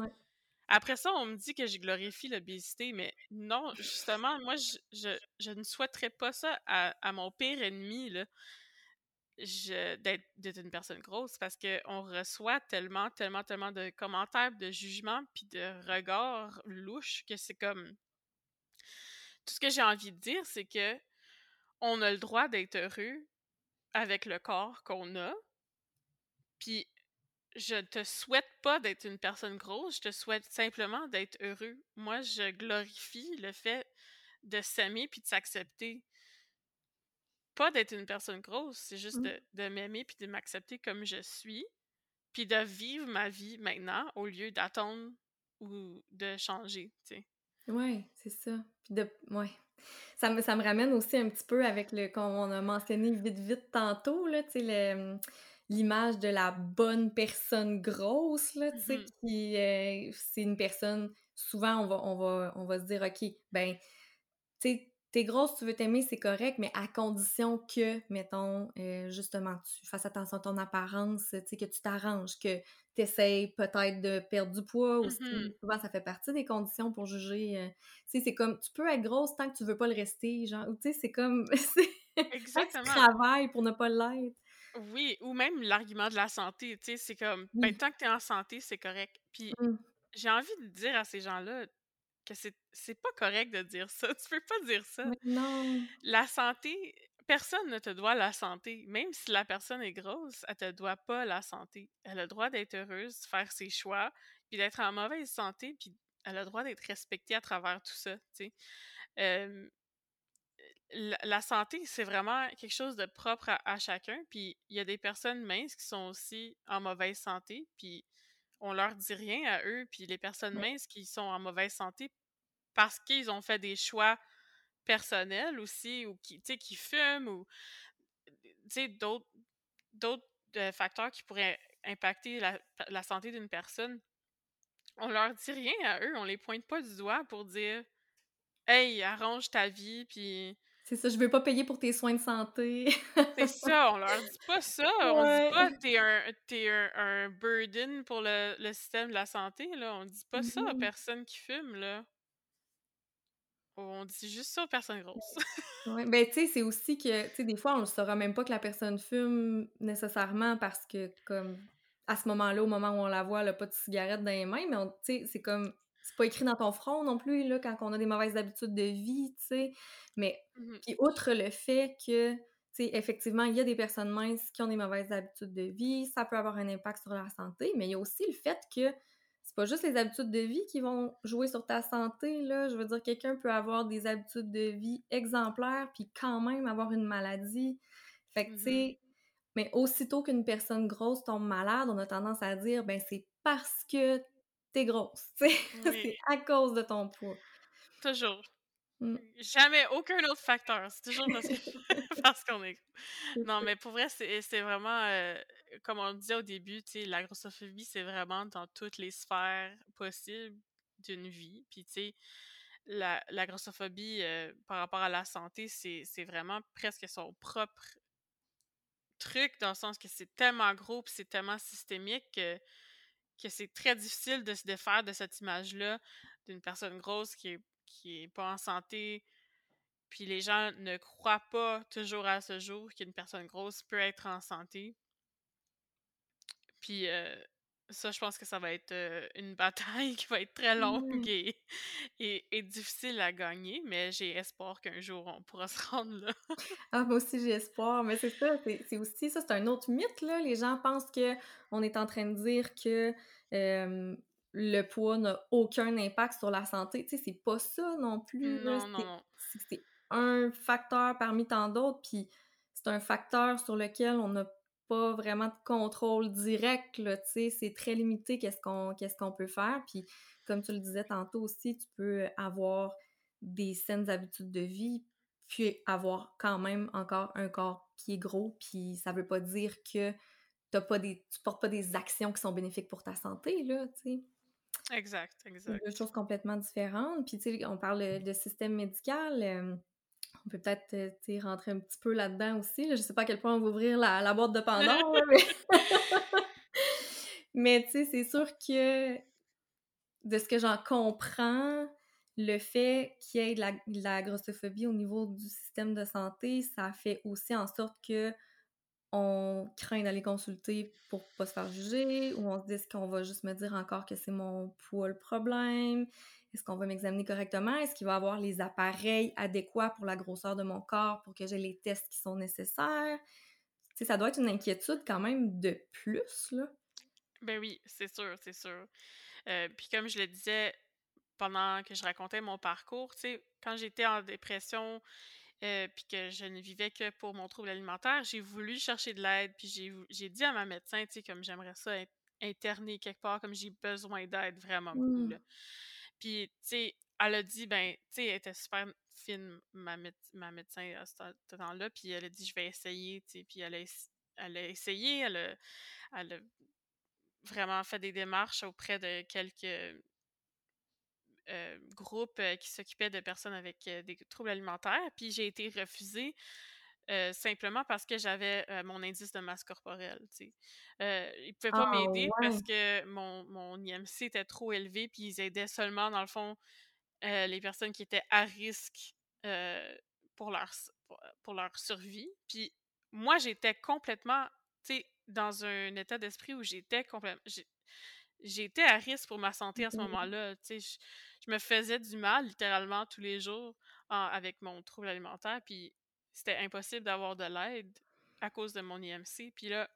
après ça, on me dit que je glorifie l'obésité, mais non, justement, moi, je, je, ne souhaiterais pas ça à, mon pire ennemi, là, d'être une personne grosse, parce qu'on reçoit tellement, tellement, tellement de commentaires, de jugements, puis de regards louches, que c'est comme tout ce que j'ai envie de dire, c'est que on a le droit d'être heureux avec le corps qu'on a. Puis je te souhaite pas d'être une personne grosse, je te souhaite simplement d'être heureux. Moi, je glorifie le fait de s'aimer puis de s'accepter. Pas d'être une personne grosse, c'est juste mmh. de, de m'aimer puis de m'accepter comme je suis, puis de vivre ma vie maintenant au lieu d'attendre ou de changer, tu sais. Ouais, c'est ça. Puis de ouais. Ça me ça me ramène aussi un petit peu avec le qu'on a mentionné vite, vite tantôt, là, tu sais, l'image de la bonne personne grosse, là, tu sais, mmh qui, euh, c'est une personne souvent on va on va on va se dire: «OK, ben, tu sais, t'es grosse, tu veux t'aimer, c'est correct, mais à condition que, mettons, euh, justement, tu fasses attention à ton apparence, tu sais, que tu t'arranges, que tu essaies peut-être de perdre du poids aussi. Mmh souvent, ça fait partie des conditions pour juger. Euh, tu sais, c'est comme, tu peux être grosse tant que tu veux pas le rester, genre, tu sais, c'est comme, Exactement. tu travailles pour ne pas l'être. Oui, ou même l'argument de la santé, tu sais, c'est comme, ben, tant que tu es en santé, c'est correct. Puis, mmh. j'ai envie de dire à ces gens-là, que c'est pas correct de dire ça. Tu peux pas dire ça. non. La santé, personne ne te doit la santé. Même si la personne est grosse, elle te doit pas la santé. Elle a le droit d'être heureuse, de faire ses choix, puis d'être en mauvaise santé, puis elle a le droit d'être respectée à travers tout ça, tu sais. la, santé, c'est vraiment quelque chose de propre à, chacun, puis il y a des personnes minces qui sont aussi en mauvaise santé, puis on leur dit rien à eux, puis les personnes minces qui sont en mauvaise santé parce qu'ils ont fait des choix personnels aussi, ou qui, qui fument, ou d'autres, d'autres euh, facteurs qui pourraient impacter la, santé d'une personne. On leur dit rien à eux, on les pointe pas du doigt pour dire Hey, arrange ta vie, puis c'est ça, je veux pas payer pour tes soins de santé. c'est ça, on leur dit pas ça. On dit pas t'es un, es un, un burden pour le, le, système de la santé, là. On dit pas ça aux mm-hmm. personnes qui fument, là. On dit juste ça aux personnes grosses. oui, ben tu sais, c'est aussi que, tu sais, des fois, on ne saura même pas que la personne fume nécessairement parce que, comme, à ce moment-là, au moment où on la voit, elle n'a pas de cigarette dans les mains, mais tu sais, c'est comme c'est pas écrit dans ton front non plus, là, quand on a des mauvaises habitudes de vie, tu sais. Mais, mmh puis outre le fait que, tu sais, effectivement, il y a des personnes minces qui ont des mauvaises habitudes de vie, ça peut avoir un impact sur leur santé, mais il y a aussi le fait que c'est pas juste les habitudes de vie qui vont jouer sur ta santé, là. Je veux dire, quelqu'un peut avoir des habitudes de vie exemplaires, puis quand même avoir une maladie. Fait que, tu mmh sais, mais aussitôt qu'une personne grosse tombe malade, on a tendance à dire, ben c'est parce que t'es grosse, tu sais. c'est à cause de ton poids. Toujours. Mmh. Jamais aucun autre facteur. C'est toujours parce, qu'on est. Non, mais pour vrai, c'est vraiment, euh, comme on le disait au début, tu sais, la grossophobie, c'est vraiment dans toutes les sphères possibles d'une vie. Puis, tu sais, la, la grossophobie euh, par rapport à la santé, c'est vraiment presque son propre truc, dans le sens que c'est tellement gros c'est tellement systémique que, que c'est très difficile de se défaire de cette image-là d'une personne grosse qui est, qui est pas en santé. Puis les gens ne croient pas toujours à ce jour qu'une personne grosse peut être en santé. Puis euh, ça, je pense que ça va être euh, une bataille qui va être très longue et, et, difficile à gagner, mais j'ai espoir qu'un jour on pourra se rendre là. ah, moi aussi j'ai espoir, mais c'est ça, c'est aussi ça, c'est un autre mythe, là. Les gens pensent que on est en train de dire que le poids n'a aucun impact sur la santé. Tu sais, c'est pas ça non plus. Non, non. C'est un facteur parmi tant d'autres, puis c'est un facteur sur lequel on n'a pas vraiment de contrôle direct, tu sais, c'est très limité qu'est-ce qu'on qu'est-ce qu'on peut faire. Puis, comme tu le disais tantôt aussi, tu peux avoir des saines habitudes de vie, puis avoir quand même encore un corps qui est gros, puis ça veut pas dire que t'as pas des, tu portes pas des actions qui sont bénéfiques pour ta santé, là, tu sais. Exact, exact. deux choses complètement différentes. Puis, tu sais, on parle de système médical. Euh, on peut peut-être euh, rentrer un petit peu là-dedans aussi. Je sais pas à quel point on va ouvrir la, boîte de Pandore, mais, tu sais, c'est sûr que de ce que j'en comprends, le fait qu'il y ait de la, grossophobie au niveau du système de santé, ça fait aussi en sorte que on craint d'aller consulter pour pas se faire juger, ou on se dit qu'on va juste me dire encore que c'est mon poids le problème, est-ce qu'on va m'examiner correctement? Est-ce qu'il va avoir les appareils adéquats pour la grosseur de mon corps pour que j'ai les tests qui sont nécessaires? ça doit être une inquiétude quand même de plus, là. Ben oui, c'est sûr, c'est sûr. Euh, puis comme je le disais pendant que je racontais mon parcours, tu sais, quand j'étais en dépression, euh, puis que je ne vivais que pour mon trouble alimentaire, j'ai voulu chercher de l'aide, puis j'ai dit à ma médecin, tu sais, comme j'aimerais ça être internée quelque part, comme j'ai besoin d'aide vraiment beaucoup, mmh. Puis, tu sais, elle a dit, ben, tu sais, elle était super fine, ma, ma médecin à ce temps-là, puis elle a dit, je vais essayer, tu sais, puis elle a, elle a essayé, elle a, elle a vraiment fait des démarches auprès de quelques euh, groupes euh, qui s'occupaient de personnes avec euh, des troubles alimentaires, puis j'ai été refusée euh, simplement parce que j'avais euh, mon indice de masse corporelle. Euh, ils ne pouvaient pas ah, m'aider parce que mon, mon IMC était trop élevé, puis ils aidaient seulement, dans le fond, les personnes qui étaient à risque pour, leur, pour, leur survie. Puis moi, j'étais complètement, dans un état d'esprit où j'étais complètement... J'étais à risque pour ma santé à ce moment-là. Tu sais, je, me faisais du mal littéralement tous les jours avec mon trouble alimentaire. Puis c'était impossible d'avoir de l'aide à cause de mon IMC. Puis là,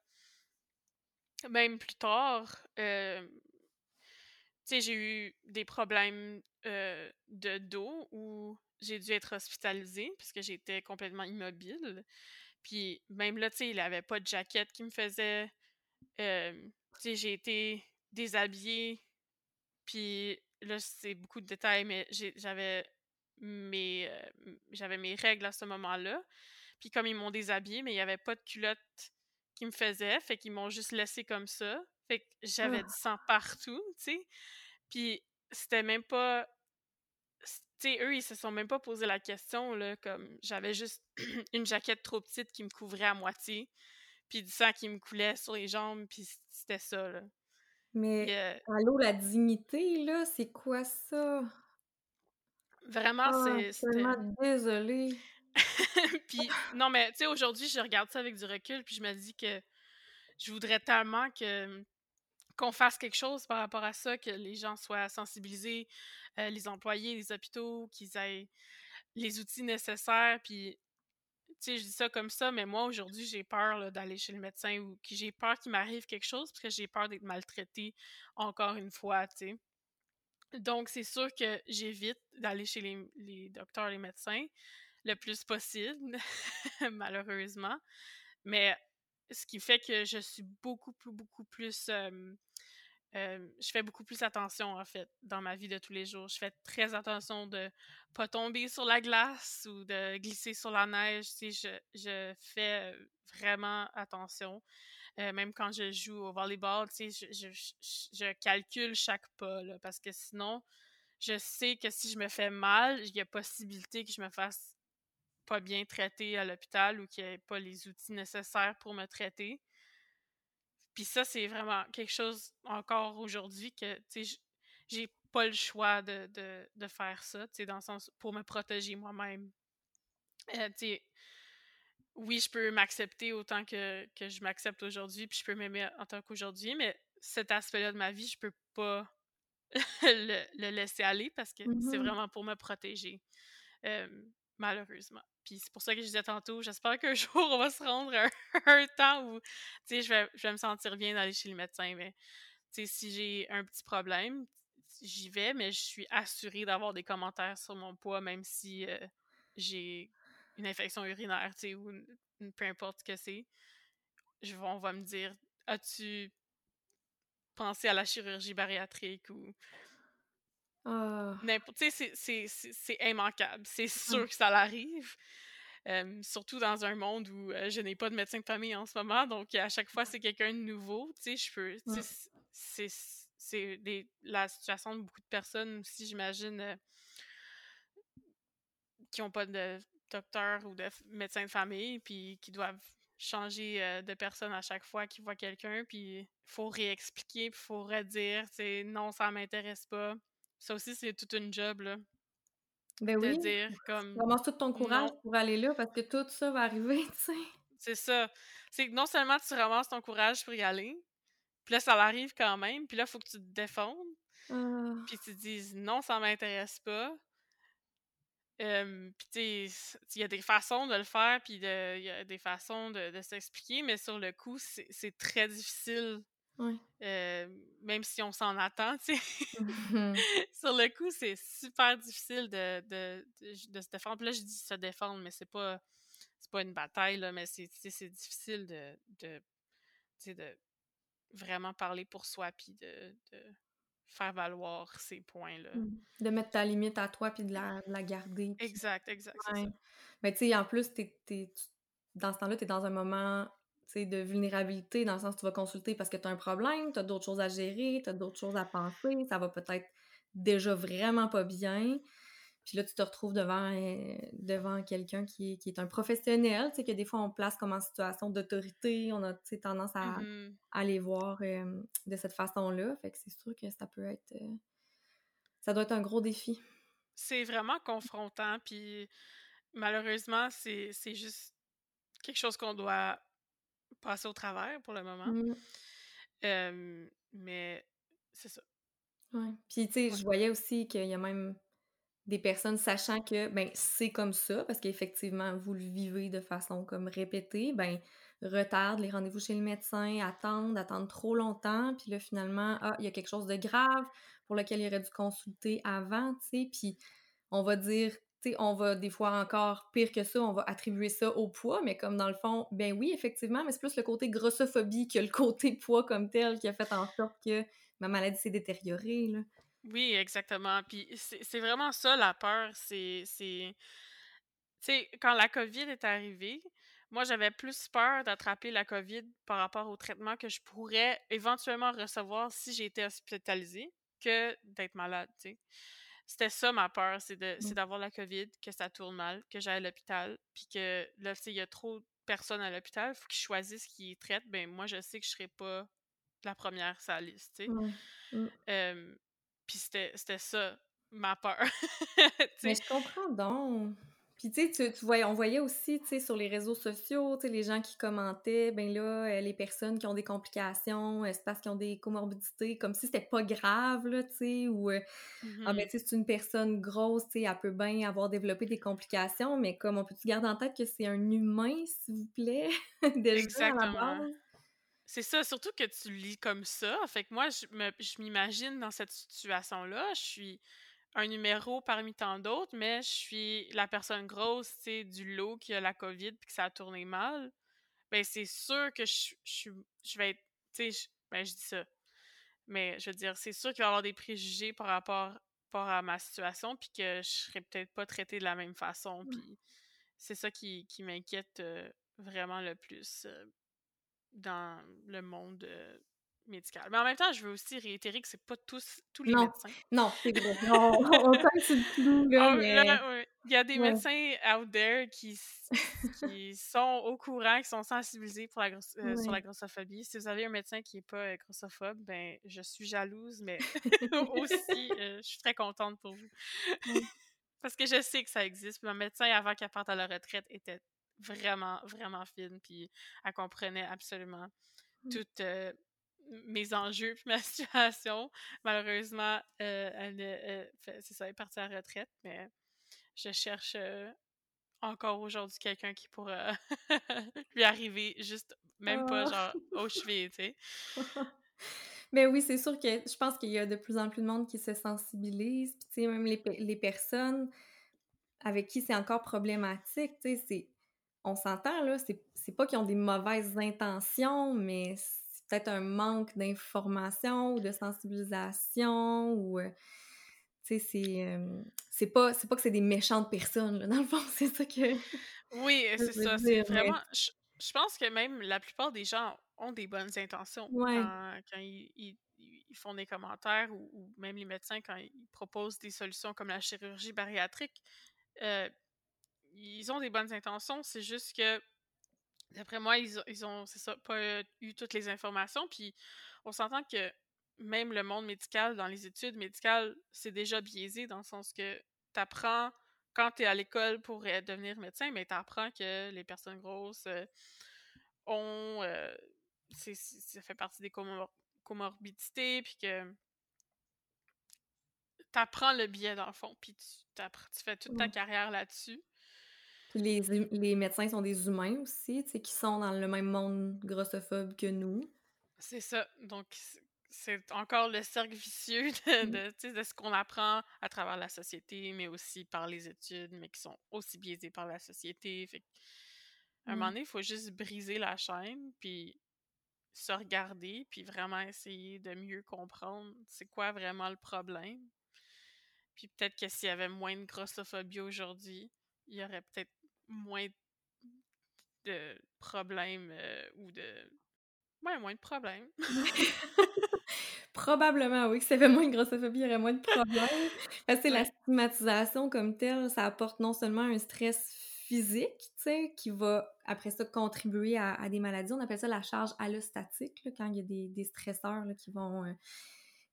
même plus tard, euh, j'ai eu des problèmes euh, de dos où j'ai dû être hospitalisée puisque j'étais complètement immobile. Puis même là, tu sais, il avait pas de jaquette qui me faisait. Euh, tu sais, j'ai été déshabillée. Puis là, c'est beaucoup de détails, mais j'avais mes, euh, j'avais mes règles à ce moment-là. Puis comme ils m'ont déshabillée, mais il n'y avait pas de culotte qui me faisait, fait qu'ils m'ont juste laissé comme ça. Fait que j'avais du sang partout, tu sais. Puis c'était même pas... Tu sais, eux, ils se sont même pas posé la question, là, comme j'avais juste une jaquette trop petite qui me couvrait à moitié, puis du sang qui me coulait sur les jambes, puis c'était ça, là. Mais, euh allô, la dignité, là, c'est quoi ça? Vraiment, ah, c'est. Tellement désolée. puis, non, mais tu sais, aujourd'hui, je regarde ça avec du recul, puis je me dis que je voudrais tellement que qu'on fasse quelque chose par rapport à ça, que les gens soient sensibilisés, euh, les employés, les hôpitaux, qu'ils aient les outils nécessaires. Puis, sais, je dis ça comme ça, mais moi, aujourd'hui, j'ai peur d'aller chez le médecin ou que j'ai peur qu'il m'arrive quelque chose parce que j'ai peur d'être maltraitée encore une fois. Donc, c'est sûr que j'évite d'aller chez les, docteurs, les médecins, le plus possible, malheureusement. Mais ce qui fait que je suis beaucoup plus, beaucoup plus. Je fais beaucoup plus attention, en fait, dans ma vie de tous les jours. Je fais très attention de pas tomber sur la glace ou de glisser sur la neige. je, je fais vraiment attention. Même quand je joue au volleyball, tu sais, je, calcule chaque pas, parce que sinon, je sais que si je me fais mal, il y a possibilité que je me fasse pas bien traiter à l'hôpital ou qu'il n'y ait pas les outils nécessaires pour me traiter. Puis ça, c'est vraiment quelque chose encore aujourd'hui que, tu sais, j'ai pas le choix de, de, faire ça, tu sais, dans le sens pour me protéger moi-même. Euh, tu sais, oui, je peux m'accepter autant que, que je m'accepte aujourd'hui, puis je peux m'aimer en tant qu'aujourd'hui, mais cet aspect-là de ma vie, je peux pas le, laisser aller parce que c'est mm-hmm. vraiment pour me protéger, malheureusement. Puis c'est pour ça que je disais tantôt, j'espère qu'un jour on va se rendre à un, temps où, tu sais, je vais, je vais me sentir bien d'aller chez le médecin, mais, tu sais, si j'ai un petit problème, j'y vais, mais je suis assurée d'avoir des commentaires sur mon poids, même si j'ai une infection urinaire, tu sais, ou peu importe ce que c'est. On va me dire, as-tu pensé à la chirurgie bariatrique ou ah. n'importe, tu sais, c'est immanquable. C'est sûr que ça l'arrive. surtout dans un monde où je n'ai pas de médecin de famille en ce moment, donc à chaque fois c'est quelqu'un de nouveau, tu sais, je peux, c'est la situation de beaucoup de personnes aussi, j'imagine, qui n'ont pas de docteur ou de médecin de famille, puis qui doivent changer de personne à chaque fois qu'ils voient quelqu'un, puis il faut réexpliquer, puis il faut redire, non, ça m'intéresse pas. Ça aussi, c'est toute une job, là. Ben de oui. dire comme. Tout ton courage pour aller là parce que tout ça va arriver, tu sais. C'est ça. C'est que non seulement tu ramasses ton courage pour y aller, puis là, ça arrive quand même, puis là, il faut que tu te défendes. Ah. Puis tu te dises non, ça m'intéresse pas. puis il y a des façons de le faire, puis il y a des façons de, s'expliquer, mais sur le coup, c'est très difficile. Même si on s'en attend, tu sais. Mmh sur le coup, c'est super difficile de, de, de, se défendre. Puis là, je dis se défendre, mais c'est pas c'est pas une bataille, là, mais c'est difficile de, de, de vraiment parler pour soi, puis de faire valoir ces points-là. Mmh. De mettre ta limite à toi puis de la, la garder. Exact, exact, Mais tu sais, en plus, dans ce temps-là, tu es dans un moment de vulnérabilité, dans le sens où tu vas consulter parce que tu as un problème, tu as d'autres choses à gérer, tu as d'autres choses à penser, ça va peut-être déjà vraiment pas bien. Puis là, tu te retrouves devant, euh, devant quelqu'un qui, qui, est un professionnel, tu sais, que des fois, on place comme en situation d'autorité, on a tendance à, mmh aller voir euh, de cette façon-là. Fait que c'est sûr que ça peut être... Euh, ça doit être un gros défi. C'est vraiment confrontant, puis malheureusement, c'est juste quelque chose qu'on doit passer au travers pour le moment. Mmh. mais c'est ça. Ouais. Puis, tu sais, je voyais aussi qu'il y a même des personnes sachant que ben c'est comme ça parce qu'effectivement vous le vivez de façon comme répétée ben retarde les rendez-vous chez le médecin attendre attendre trop longtemps puis là finalement ah il y a quelque chose de grave pour lequel il aurait dû consulter avant tu sais puis on va dire on va des fois encore pire que ça on va attribuer ça au poids mais comme dans le fond ben oui effectivement mais c'est plus le côté grossophobie que le côté poids comme tel qui a fait en sorte que ma maladie s'est détériorée oui, exactement. Puis c'est vraiment ça la peur. C'est. Tu sais, quand la COVID est arrivée, moi, j'avais plus peur d'attraper la COVID par rapport au traitement que je pourrais éventuellement recevoir si j'étais hospitalisée que d'être malade. C'était ça ma peur, c'est mmh. d'avoir la COVID, que ça tourne mal, que j'aille à l'hôpital, puis que là, tu sais, il y a trop de personnes à l'hôpital, il faut qu'ils choisissent qui traitent. Ben, moi, je sais que je serai pas la première sur la liste, tu sais. Puis c'était ça, ma peur. Mais je comprends donc. Puis tu sais, tu, on voyait aussi, tu sais, sur les réseaux sociaux, tu sais, les gens qui commentaient, ben là, euh, les personnes qui ont des complications, euh, c'est parce qu'ils ont des comorbidités, comme si c'était pas grave, là, tu sais, ou, euh, ah ben, mm-hmm. tu sais, c'est une personne grosse, tu sais, elle peut bien avoir développé des complications, mais comme, on peut-tu garder en tête que c'est un humain, s'il vous plaît, déjà Exactement. C'est ça, surtout que tu lis comme ça. Fait que moi, je, m'imagine dans cette situation-là. Je suis un numéro parmi tant d'autres, mais je suis la personne grosse, tu sais, du lot qui a la COVID puis que ça a tourné mal. Ben, c'est sûr que je, je, vais être. Tu sais, ben, je dis ça. Mais je veux dire, c'est sûr qu'il va y avoir des préjugés par rapport, à ma situation, puis que je serais peut-être pas traitée de la même façon. Mmh. Puis c'est ça qui, m'inquiète euh, vraiment le plus. Euh, dans le monde médical. Mais en même temps, je veux aussi réitérer que c'est pas tous, tous les Non, médecins. non, c'est vrai. On, on le clou, là, Oh, mais... là, ouais. Il y a des Ouais. médecins out there qui, sont au courant, qui sont sensibilisés pour la euh, sur la grossophobie. Si vous avez un médecin qui est pas euh, grossophobe, ben je suis jalouse, mais aussi euh, je suis très contente pour vous. Parce que je sais que ça existe. Mon médecin, avant qu'elle parte à la retraite, était vraiment, vraiment fine. Puis elle comprenait absolument Mm. Mes enjeux puis ma situation. Malheureusement, euh, elle, euh, fait- c'est ça, elle est partie à la retraite, mais je cherche euh, encore aujourd'hui quelqu'un qui pourra lui arriver juste, même pas Ah. genre au cheville, tu sais. Mais oui, c'est sûr que je pense qu'il y a de plus en plus de monde qui se sensibilise. Puis, tu sais, même les, les personnes avec qui c'est encore problématique, tu sais, c'est... On s'entend, là, c'est c'est pas qu'ils ont des mauvaises intentions, mais c'est peut-être un manque d'information ou de sensibilisation ou... euh, tu sais, c'est... euh, c'est pas, c'est pas que c'est des méchantes personnes, là, dans le fond, c'est ça que... Oui, je c'est ça. C'est vraiment. Je, je pense que même la plupart des gens ont des bonnes intentions Ouais. quand, quand ils, ils- ils font des commentaires ou, ou même les médecins quand ils proposent des solutions comme la chirurgie bariatrique. euh, ils ont des bonnes intentions, c'est juste que d'après moi, ils ont, ils ont c'est ça, pas euh, eu toutes les informations. Puis on s'entend que même le monde médical, dans les études médicales, c'est déjà biaisé dans le sens que tu apprends quand tu es à l'école pour euh, devenir médecin, mais tu apprends que les personnes grosses euh, ont. euh, c'est- ça fait partie des comor- comorbidités, puis que tu apprends le biais dans le fond, puis tu, tu fais toute ta carrière là-dessus. Les, hum- les médecins sont des humains aussi, tu sais, qui sont dans le même monde grossophobe que nous. C'est ça. Donc, c'est encore le cercle vicieux de, Mm. de, ce qu'on apprend à travers la société, mais aussi par les études, mais qui sont aussi biaisés par la société. Fait à un moment Ouais. donné, il faut juste briser la chaîne, puis se regarder, puis vraiment essayer de mieux comprendre c'est quoi vraiment le problème. Puis peut-être que s'il y avait moins de grossophobie aujourd'hui, il y aurait peut-être moins de problèmes euh, ou de... Ouais, moins de problèmes. Probablement, oui, que y avait moins de grossophobie, il y aurait moins de problèmes. Parce que la stigmatisation comme telle, ça apporte non seulement un stress physique, tu sais, qui va après ça contribuer à, à des maladies. On appelle ça la charge allostatique, là, quand il y a des, des stresseurs là, qui vont euh,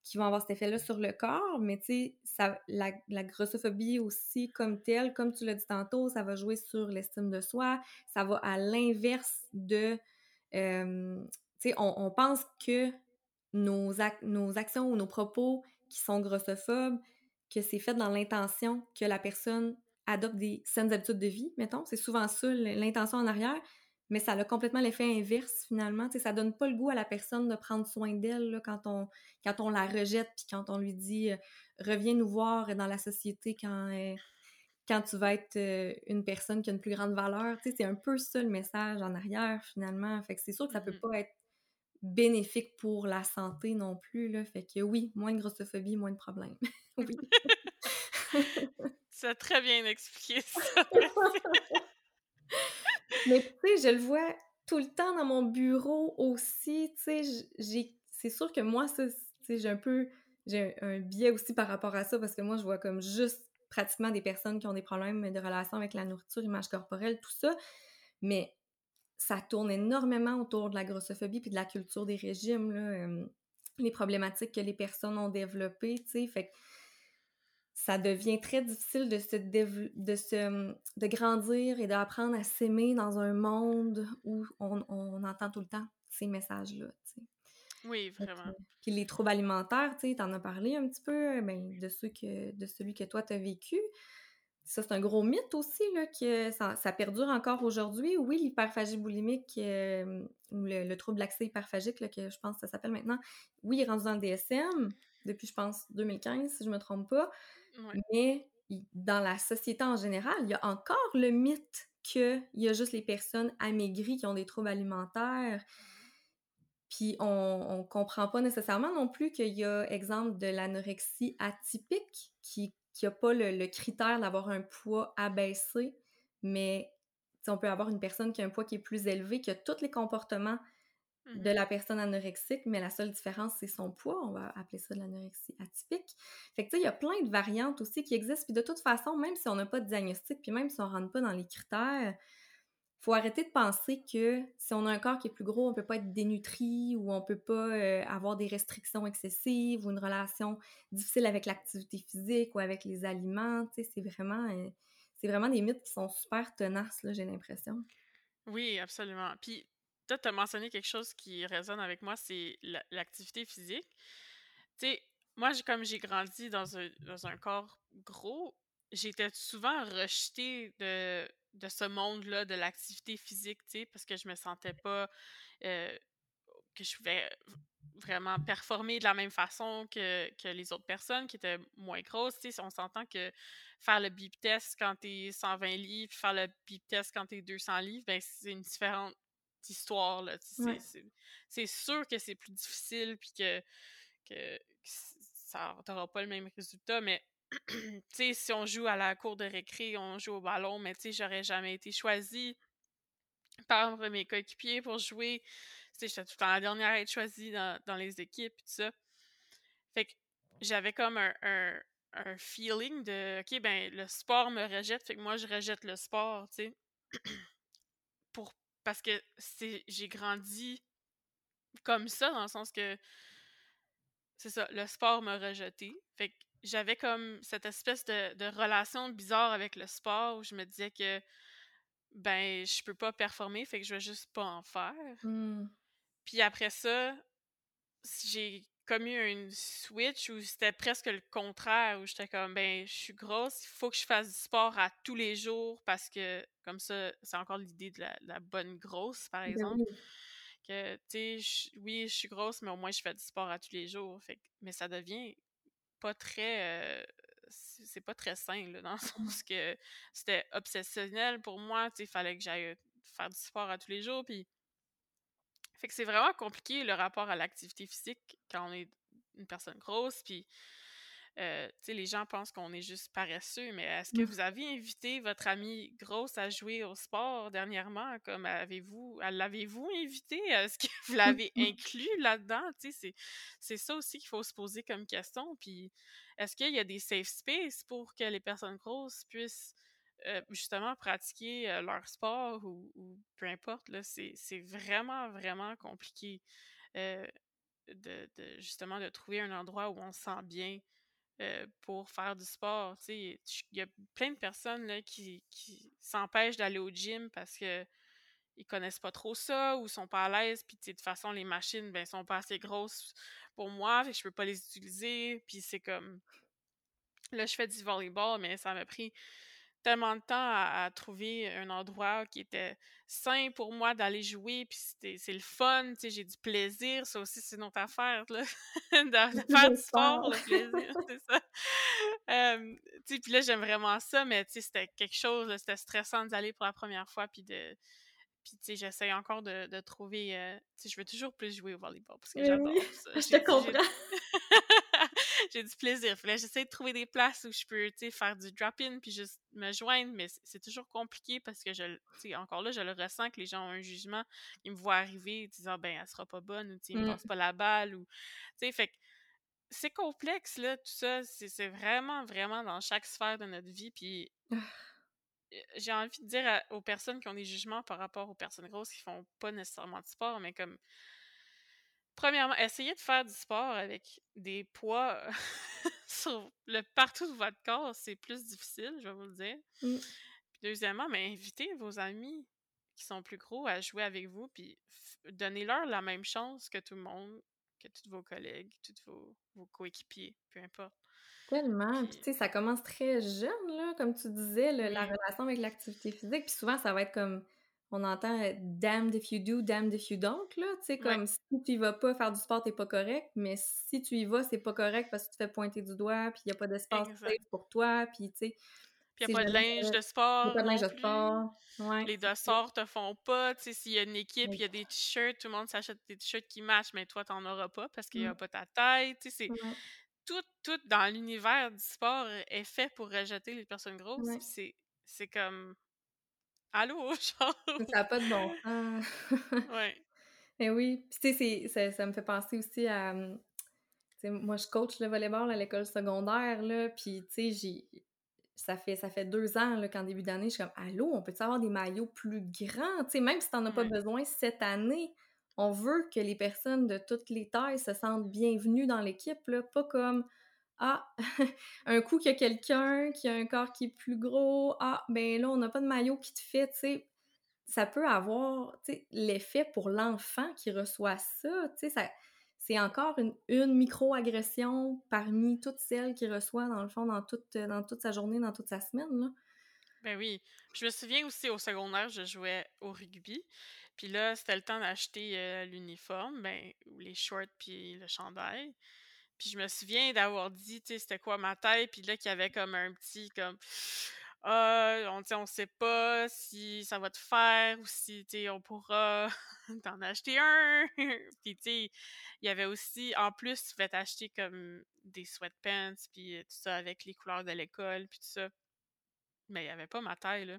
qui vont avoir cet effet-là sur le corps, mais tu sais, la, grossophobie aussi comme telle, comme tu l'as dit tantôt, ça va jouer sur l'estime de soi, ça va à l'inverse de... tu sais, on, pense que nos, nos actions ou nos propos qui sont grossophobes, que c'est fait dans l'intention que la personne adopte des saines habitudes de vie, mettons. C'est souvent ça l'intention en arrière, mais ça a complètement l'effet inverse finalement. Sais, ça donne pas le goût à la personne de prendre soin d'elle quand, on, quand on la rejette puis quand on lui dit euh, reviens nous voir dans la société quand, euh, quand tu vas être euh, une personne qui a une plus grande valeur. C'est un peu ça le message en arrière finalement. Fait que c'est sûr que ça peut Mhm. pas être bénéfique pour la santé non plus. Là. Fait que oui, moins de grossophobie, moins de problèmes. oui. Tu as très bien expliqué ça. Mais tu sais, je le vois tout le temps dans mon bureau aussi, tu sais, c'est sûr que moi ça j'ai un peu j'ai un, biais aussi par rapport à ça parce que moi je vois comme juste pratiquement des personnes qui ont des problèmes de relation avec la nourriture, image corporelle, tout ça, mais ça tourne énormément autour de la grossophobie puis de la culture des régimes là, les problématiques que les personnes ont développées, tu sais, fait que ça devient très difficile de se, de se de grandir et d'apprendre à s'aimer dans un monde où on, on entend tout le temps ces messages-là. tu. Oui, vraiment. Puis les troubles alimentaires, tu sais, t'en as parlé un petit peu, ben, de ceux que de celui que toi t'as vécu. Ça, c'est un gros mythe aussi, là, que ça, ça perdure encore aujourd'hui. Oui, l'hyperphagie boulimique, euh, ou le, le trouble d'accès hyperphagique, là, que je pense que ça s'appelle maintenant, oui, il est rendu dans le DSM depuis, je pense, 2015, si je me trompe pas. Ouais. Mais dans la société en général, il y a encore le mythe qu'il y a juste les personnes amaigries qui ont des troubles alimentaires. Puis on, on comprend pas nécessairement non plus qu'il y a, exemple, de l'anorexie atypique qui qui a pas le, le critère d'avoir un poids abaissé, mais on peut avoir une personne qui a un poids qui est plus élevé, qui a tous les comportements de Mmh la personne anorexique, mais la seule différence, c'est son poids. On va appeler ça de l'anorexie atypique. Fait que, tu sais, il y a plein de variantes aussi qui existent. Puis de toute façon, même si on n'a pas de diagnostic, puis même si on rentre pas dans les critères, faut arrêter de penser que si on a un corps qui est plus gros, on peut pas être dénutri ou on peut pas euh, avoir des restrictions excessives ou une relation difficile avec l'activité physique ou avec les aliments. Tu sais, c'est vraiment, euh, c'est vraiment des mythes qui sont super tenaces, là, j'ai l'impression. Oui, absolument. Puis, toi, tu as mentionné quelque chose qui résonne avec moi, c'est la- l'activité physique. Tu sais, moi, comme j'ai grandi dans un, dans un corps gros, j'étais souvent rejetée de, de ce monde-là, de l'activité physique, tu sais, parce que je me sentais pas euh, que je pouvais vraiment performer de la même façon que, que les autres personnes qui étaient moins grosses. Tu sais, on s'entend que faire le beep test quand t'es 120 livres, faire le beep test quand t'es 200 livres, ben c'est une différente histoire. Là. Ouais. c'est- sûr que c'est plus difficile, puis que, que, que ça t'auras pas le même résultat, mais tu sais, si on joue à la cour de récré, on joue au ballon, mais tu sais, j'aurais jamais été choisie par mes coéquipiers pour jouer. Tu sais, j'étais tout le temps la dernière à être choisie dans, dans les équipes, tout ça. Fait que j'avais comme un, un, un feeling de, OK, ben, le sport me rejette, fait que moi, je rejette le sport, tu sais. Pour, parce que c'est, j'ai grandi comme ça, dans le sens que, c'est ça, le sport m'a rejeté. Fait que j'avais comme cette espèce de, de relation bizarre avec le sport où je me disais que, ben, je peux pas performer, fait que je vais juste pas en faire. Hmm. Puis après ça, j'ai comme eu une switch où c'était presque le contraire, où j'étais comme, ben, je suis grosse, il faut que je fasse du sport à tous les jours parce que, comme ça, c'est encore l'idée de la, la bonne grosse, par Ben exemple. oui. Que, tu sais, oui, je suis grosse, mais au moins je fais du sport à tous les jours. Fait mais ça devient pas très. euh, c'est c'est pas très sain, là, dans le sens que c'était obsessionnel pour moi. Tu sais, il fallait que j'aille faire du sport à tous les jours. Puis fait que c'est vraiment compliqué le rapport à l'activité physique quand on est une personne grosse. Puis, euh, tu sais, les gens pensent qu'on est juste paresseux, mais est-ce que Mm. vous avez invité votre amie grosse à jouer au sport dernièrement? Comme avez-vous, l'avez-vous invité? Est-ce que vous l'avez inclus là-dedans? Tu sais, c'est, ça aussi qu'il faut se poser comme question. Puis, est-ce qu'il y a des safe space pour que les personnes grosses puissent euh, justement pratiquer euh, leur sport ou, peu importe, c'est, vraiment, vraiment compliqué euh, de, justement de trouver un endroit où on se sent bien pour faire du sport. Il y a plein de personnes là, qui, qui s'empêchent d'aller au gym parce que ils connaissent pas trop ça ou sont pas à l'aise puis de toute façon les machines ben sont pas assez grosses pour moi fait que je peux pas les utiliser puis c'est comme là je fais du volleyball mais ça m'a pris tellement de temps à, à trouver un endroit qui était sain pour moi d'aller jouer, puis c'est le fun, tu sais, j'ai du plaisir, ça aussi c'est une autre affaire, là, de, de faire du sport, le plaisir, c'est ça. Euh, tu sais, puis là j'aime vraiment ça, mais tu sais, c'était quelque chose, c'était stressant d'aller pour la première fois, puis de... Puis, tu sais, j'essaie encore de, de trouver... euh, tu sais, je veux toujours plus jouer au volleyball, parce que j'adore ça. je te comprends. J'ai du plaisir. Fait j'essaie de trouver des places où je peux, tu sais, faire du drop-in puis juste me joindre, mais c'est- toujours compliqué parce que je, le- tu sais, encore là, je le ressens que les gens ont un jugement. Ils me voient arriver, disant, ben, elle sera pas bonne, ou, tu sais, Mm. passent pas la balle, ou, tu sais, fait que c'est complexe, là, tout ça. C'est vraiment, vraiment dans chaque sphère de notre vie. Puis Ah. euh, j'ai envie de dire à- aux personnes qui ont des jugements par rapport aux personnes grosses qui font pas nécessairement de sport, mais comme Premièrement, essayez de faire du sport avec des poids sur le partout de votre corps, c'est plus difficile, je vais vous le dire. Mm. Puis deuxièmement, mais invitez vos amis qui sont plus gros à jouer avec vous, puis donnez-leur la même chance que tout le monde, que tous vos collègues, tous vos, vos coéquipiers, peu importe. Tellement. Puis, tu sais, ça commence très jeune, là, comme tu disais, le- la relation avec l'activité physique. Puis souvent, ça va être comme, on entend euh, damned if you do, damned if you don't, là. Tu sais, ouais, comme si tu y vas pas faire du sport, t'es pas correct. Mais si tu y vas, c'est pas correct parce que tu te fais pointer du doigt, puis il y a pas d'espace pour toi. Puis, tu sais, Puis il n'y a pas de linge de a sport pas de linge de sport. Ouais, Les dossards te font pas. Tu sais, s'il y a une équipe, il y a des t-shirts, tout le monde s'achète des t-shirts qui matchent, mais toi, t'en auras pas parce qu'il n'y a Mm. pas ta taille. Tu sais, c'est Ouais, tout, tout dans l'univers du sport est fait pour rejeter les personnes grosses. c'est comme, allô, genre, Ça n'a pas de bon sens. ouais. Eh oui, puis tu sais, ça, ça me fait penser aussi à... Moi, je coach le volleyball à l'école secondaire, là, puis tu sais, ça fait, ça fait deux ans qu'en début d'année, je suis comme Allô, on peut avoir des maillots plus grands? sais, même si t'en as pas besoin cette année, on veut que les personnes de toutes les tailles se sentent bienvenues dans l'équipe, pas comme Ah, un coup qu'il y a quelqu'un qui a un corps qui est plus gros, ah, ben là, on n'a pas de maillot qui te fait, tu. Ça peut avoir l'effet pour l'enfant qui reçoit ça, tu sais, c'est encore une, micro-agression parmi toutes celles qu'il reçoit, dans le fond, dans toute, sa journée, dans toute sa semaine. Ben oui. Je me souviens aussi au secondaire, je jouais au rugby. Puis là, c'était le temps d'acheter euh, l'uniforme, ben, les shorts puis le chandail. Puis je me souviens d'avoir dit, tu sais, c'était quoi ma taille, puis là, qu'il y avait comme un petit, comme, ah, on, on sait pas si ça va te faire ou si on pourra t'en acheter un. puis tu sais, il y avait aussi, en plus, tu pouvais t'acheter comme des sweatpants, puis tout ça avec les couleurs de l'école, puis tout ça. Mais il y avait pas ma taille, là.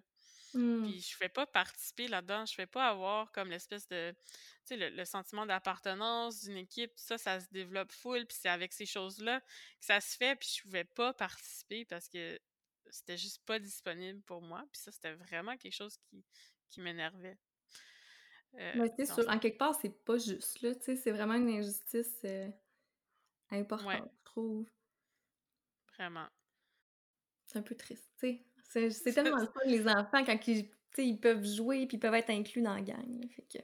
Mmh. Puis je fais pas participer là-dedans, je fais pas avoir comme l'espèce de, tu sais, le, sentiment d'appartenance d'une équipe, tout ça, ça se développe full, puis c'est avec ces choses-là que ça se fait, puis je pouvais pas participer parce que c'était juste pas disponible pour moi. Puis ça, c'était vraiment quelque chose qui, qui m'énervait. Euh, en quelque part, c'est pas juste, là, tu sais, c'est vraiment une injustice euh, importante, je trouve. Vraiment. C'est un peu triste, tu sais. C'est tellement le fun, les enfants, quand ils, ils peuvent jouer puis ils peuvent être inclus dans la gang. fait que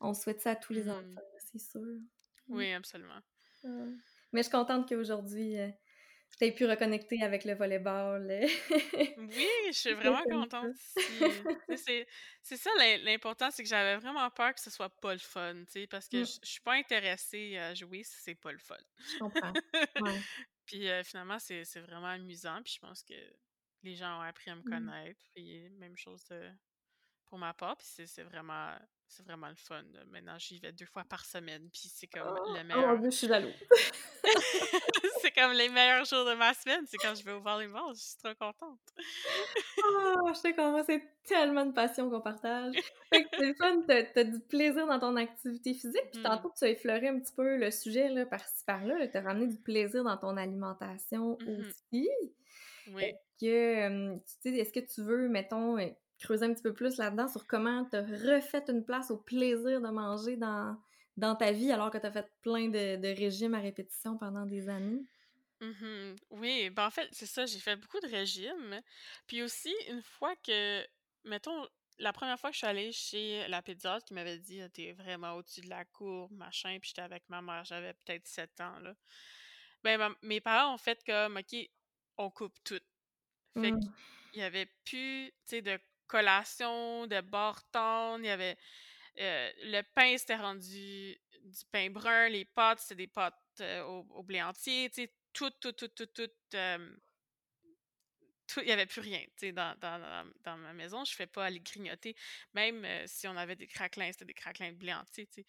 on souhaite ça à tous les mmh. enfants, c'est sûr. Oui, absolument. Mais je suis contente qu'aujourd'hui, euh, tu pu reconnecter avec le volleyball. oui, je suis vraiment contente. c'est ça l'important, c'est que j'avais vraiment peur que ce soit pas le fun, parce que je, suis pas intéressée à jouer si c'est pas le fun. Je comprends. puis euh, finalement, c'est vraiment amusant, puis je pense que les gens ont appris à me mmh. connaître, puis même chose pour ma part, puis c'est vraiment c'est vraiment le fun. Maintenant, j'y vais deux fois par semaine, puis c'est comme oh, le oh meilleur. Oh, je suis jaloux. c'est comme les meilleurs jours de ma semaine, c'est quand je vais au volleyball, je suis trop contente. oh, je sais comment c'est tellement de passion qu'on partage. c'est le fun, t'as du plaisir dans ton activité physique, puis tantôt mmh. tu as effleuré un petit peu le sujet là, par-ci par-là, t'as ramené du plaisir dans ton alimentation mmh aussi. Oui. Est-ce que tu veux, mettons, creuser un petit peu plus là-dedans sur comment tu as refait une place au plaisir de manger dans, dans ta vie alors que tu as fait plein de, de, régimes à répétition pendant des années? Mmh oui, ben en fait, c'est ça, j'ai fait beaucoup de régimes. Puis aussi, une fois que, mettons, la première fois que je suis allée chez la pédiatre qui m'avait dit ah, T'es vraiment au-dessus de la courbe, machin, puis j'étais avec ma mère, j'avais peut-être 7 ans, là. Ben, mes parents ont fait comme OK, on coupe tout. Fait mmh. qu'il y avait plus, tu sais, de collation, de barton, il y avait euh, le pain, c'était rendu du pain brun, les pâtes, c'était des pâtes euh, au, blé entier, tu sais, tout, tout, tout, tout, tout, euh, il n'y avait plus rien, tu sais, dans, ma maison, je fais pas aller grignoter, même si on avait des craquelins, c'était des craquelins de blé entier, tu sais.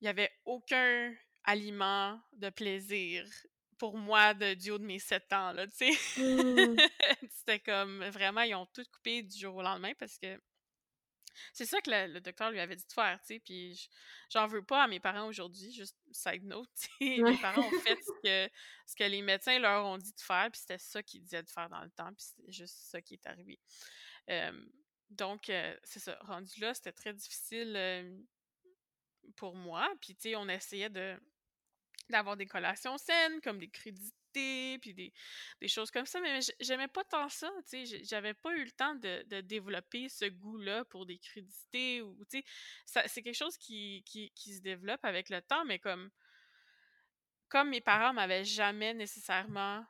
Il n'y avait aucun aliment de plaisir pour moi de, du haut de mes sept ans, là, tu sais. Mmh. C'était comme, vraiment, ils ont tout coupé du jour au lendemain parce que c'est ça que le, docteur lui avait dit de faire, tu sais, puis j'en veux pas à mes parents aujourd'hui, juste side note, mes parents ont fait ce que, ce que les médecins leur ont dit de faire, puis c'était ça qu'ils disaient de faire dans le temps, puis c'était juste ça qui est arrivé. donc, c'est ça, rendu là, c'était très difficile pour moi, puis tu sais, on essayait de d'avoir des collations saines, comme des crudités, puis des, choses comme ça, mais j'aimais pas tant ça, tu sais, j'avais pas eu le temps de, développer ce goût-là pour des crudités, ou, tu sais, c'est quelque chose qui, qui, se développe avec le temps, mais comme, comme mes parents m'avaient jamais nécessairement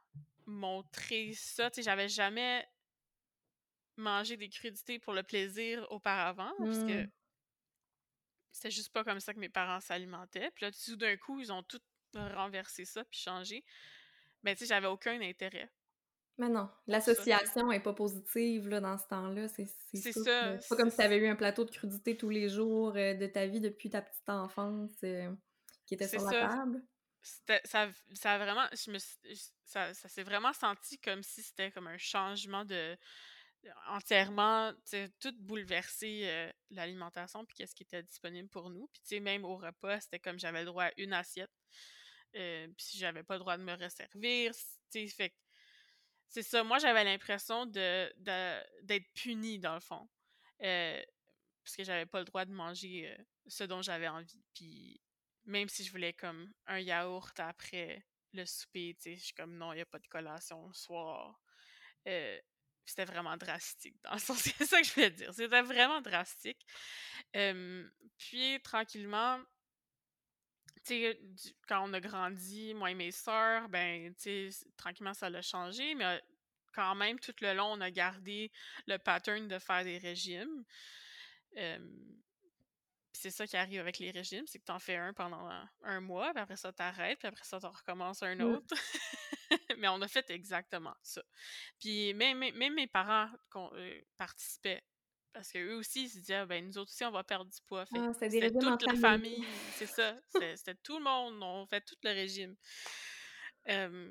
montré ça, tu sais, j'avais jamais mangé des crudités pour le plaisir auparavant, parce que mmh. c'était juste pas comme ça que mes parents s'alimentaient. Puis là, tout d'un coup, ils ont tout renverser ça puis changer, mais tu sais, j'avais aucun intérêt. Mais non, l'association est pas positive là, dans ce temps-là. C'est ça. C'est pas comme si tu avais eu un plateau de crudité tous les jours euh, de ta vie depuis ta petite enfance euh, qui était sur la table. Ça, ça a vraiment. Je me, ça, ça s'est vraiment senti comme si c'était comme un changement de, entièrement, tout bouleversé l'alimentation puis qu'est-ce qui était disponible pour nous. Puis tu sais, même au repas, c'était comme j'avais le droit à une assiette. Euh, puis j'avais pas le droit de me resservir. Fait c'est ça. Moi, j'avais l'impression de, d'être punie, dans le fond. Euh, parce que j'avais pas le droit de manger ce dont j'avais envie. Puis même si je voulais comme un yaourt après le souper, je suis comme non, il n'y a pas de collation le soir. Euh, c'était vraiment drastique, dans le sens, c'est ça que je voulais dire. C'était vraiment drastique. puis, tranquillement, tu sais, quand on a grandi, moi et mes sœurs, ben, tu sais, tranquillement, ça l'a changé, mais quand même, tout le long, on a gardé le pattern de faire des régimes c'est ça qui arrive avec les régimes, c'est que tu en fais un pendant un, mois, puis après ça, t'arrêtes, puis après ça, tu recommences un mmh. autre. Mais on a fait exactement ça. Puis même, même, mes parents euh, participaient. Parce qu'eux aussi, ils se disaient, ben nous autres aussi, on va perdre du poids. Ah, c'était toute la famille, c'est ça. C'était tout le monde, on fait tout le régime. Euh,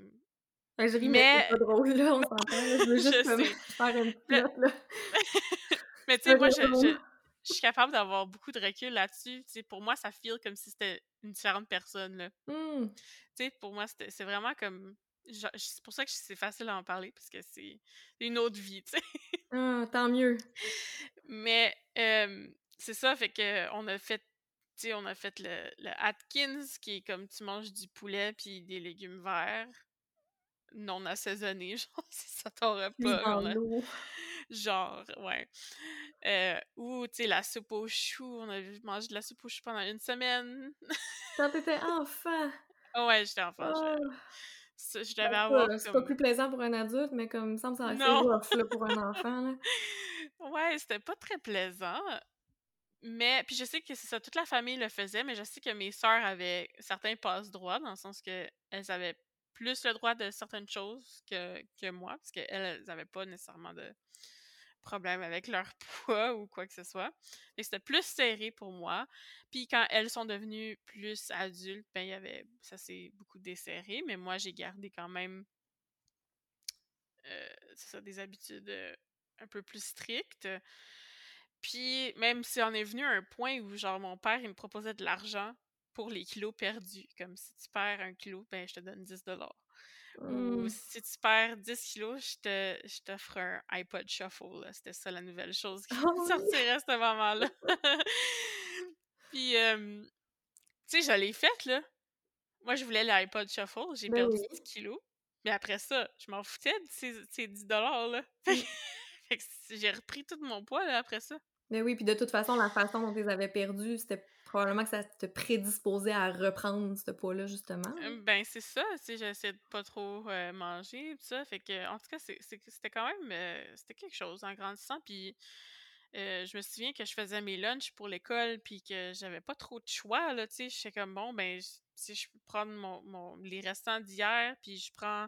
je ris, mais, c'est pas drôle, là, on s'entend. Je veux juste faire une là. mais tu sais, moi, je, je suis capable d'avoir beaucoup de recul là-dessus. pour moi, ça feel comme si c'était une différente personne. Là. Mmh. pour moi, c'est vraiment comme. C'est pour ça que c'est facile à en parler, parce que c'est une autre vie. Ah, tant mieux. Mais c'est ça, fait que on a fait. on a fait le, le Atkins, qui est comme tu manges du poulet puis des légumes verts non assaisonnés, genre, si ça t'aurait pas. Genre, ouais. Euh, ou, tu sais, la soupe aux choux. On a mangé de la soupe aux choux pendant une semaine. Quand t'étais enfant! ouais, j'étais enfant. Je, je devais avoir. C'est pas plus plaisant pour un adulte, mais comme ça me semble assez rough là, pour un enfant. Là. Ouais, c'était pas très plaisant. Mais, puis je sais que c'est ça, toute la famille le faisait, mais je sais que mes sœurs avaient certains passe-droits, dans le sens que elles avaient plus le droit de certaines choses que, que moi, parce qu'elles, elles n'avaient pas nécessairement de, problème avec leur poids ou quoi que ce soit. Et c'était plus serré pour moi. Puis quand elles sont devenues plus adultes, ben il y avait ça s'est beaucoup desserré, mais moi j'ai gardé quand même euh, des habitudes euh, un peu plus strictes. Puis même si on est venu à un point où genre mon père il me proposait de l'argent pour les kilos perdus, comme si tu perds un kilo, ben je te donne 10 dollars. Ou mmh. si tu perds 10 kilos, je t'offre un iPod Shuffle. C'était ça la nouvelle chose qui oh sortirait à ce moment-là. Puis, tu sais, je l'ai faite, là. Moi, je voulais l'iPod Shuffle. J'ai ben perdu 10 kilos. Mais après ça, je m'en foutais de ces, 10 $-là. Mmh. fait que j'ai repris tout mon poids, là, après ça. Mais oui, puis de toute façon, la façon dont tu les avais perdus, c'était probablement que ça te prédisposait à reprendre ce poids-là, justement. Ben, c'est ça. Tu j'essaie de pas trop manger, tout ça. Fait que, en tout cas, c'était quand même. c'était quelque chose en grandissant. Puis. je me souviens que je faisais mes lunchs pour l'école, puis que j'avais pas trop de choix, là, tu sais. J'étais comme, bon, ben, si je peux prendre mon, les restants d'hier, puis je prends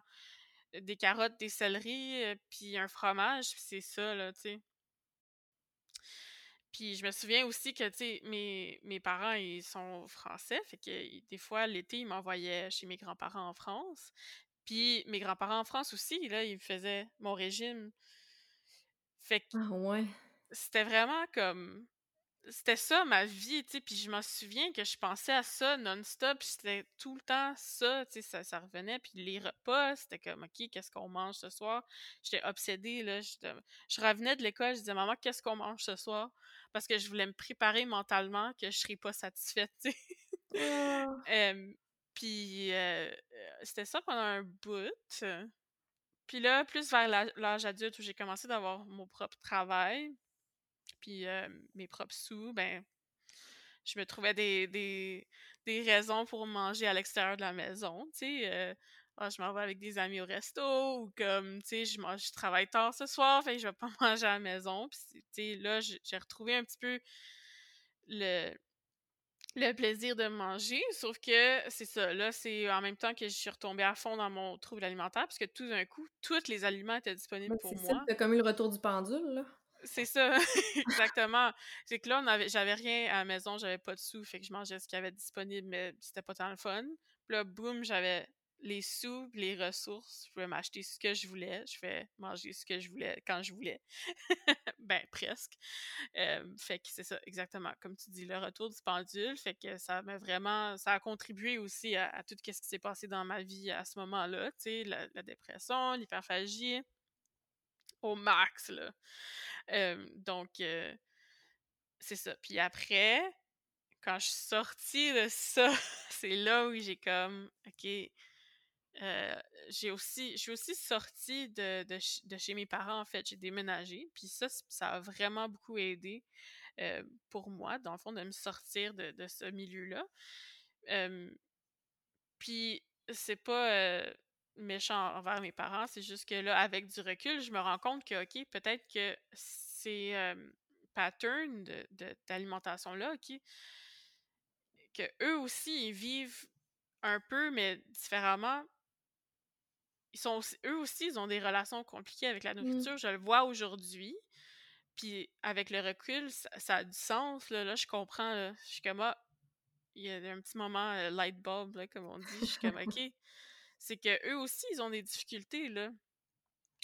des carottes, des céleris, puis un fromage, puis c'est ça, là, tu sais. Puis je me souviens aussi que, tu sais, mes, mes parents, ils sont français, fait que des fois, l'été, ils m'envoyaient chez mes grands-parents en France. Puis mes grands-parents en France aussi, là, ils faisaient mon régime. Fait que... Ah ouais. C'était vraiment comme c'était ça ma vie, tu sais, puis je m'en souviens que je pensais à ça non-stop, c'était tout le temps ça, tu sais, ça, ça, revenait, puis les repas, c'était comme, OK, qu'est-ce qu'on mange ce soir? J'étais obsédée, là, je revenais de l'école, je disais, maman, qu'est-ce qu'on mange ce soir? Parce que je voulais me préparer mentalement que je serais pas satisfaite, tu sais. Ah. puis euh, c'était ça pendant un bout. Puis là, plus vers l'âge adulte où j'ai commencé d'avoir mon propre travail, puis mes propres sous, ben, je me trouvais des, des, des raisons pour manger à l'extérieur de la maison, tu sais. Ah, je m'en vais avec des amis au resto ou comme, tu sais, je, je travaille tard ce soir, fait que je vais pas manger à la maison. Puis, tu sais, là, j'ai retrouvé un petit peu le, le plaisir de manger, sauf que c'est ça, là, c'est en même temps que je suis retombée à fond dans mon trouble alimentaire, parce que tout d'un coup, tous les aliments étaient disponibles pour moi. C'est comme eu le retour du pendule, là. C'est ça, exactement. C'est que là, j'avais rien à la maison, j'avais pas de sous, fait que je mangeais ce qu'il y avait disponible, mais c'était pas tant le fun. Puis là, boum, j'avais les sous, les ressources, je pouvais m'acheter ce que je voulais, je fais manger ce que je voulais quand je voulais. ben, presque. fait que c'est ça, exactement. Comme tu dis, le retour du pendule, fait que ça m'a vraiment, ça a contribué aussi à, tout ce qui s'est passé dans ma vie à ce moment-là, tu sais, la, dépression, l'hyperphagie, au max, là. Donc, c'est ça. Puis après, quand je suis sortie de ça, c'est là où j'ai comme, OK, j'ai aussi, je suis aussi sortie de, de, chez mes parents, en fait. J'ai déménagé. Puis ça, ça a vraiment beaucoup aidé pour moi, dans le fond, de me sortir de, de ce milieu-là. puis c'est pas méchant envers mes parents, c'est juste que là, avec du recul, je me rends compte que, OK, peut-être que ces patterns d'alimentation-là, OK, que eux aussi, ils vivent un peu, mais différemment. Ils sont eux aussi, ils ont des relations compliquées avec la mmh. nourriture. Je le vois aujourd'hui. Puis avec le recul, ça, a du sens. Là, là je comprends. Là. Je suis comme, ah, il y a un petit moment euh, light bulb, là, comme on dit. Je suis comme, OK. C'est que eux aussi, ils ont des difficultés, là.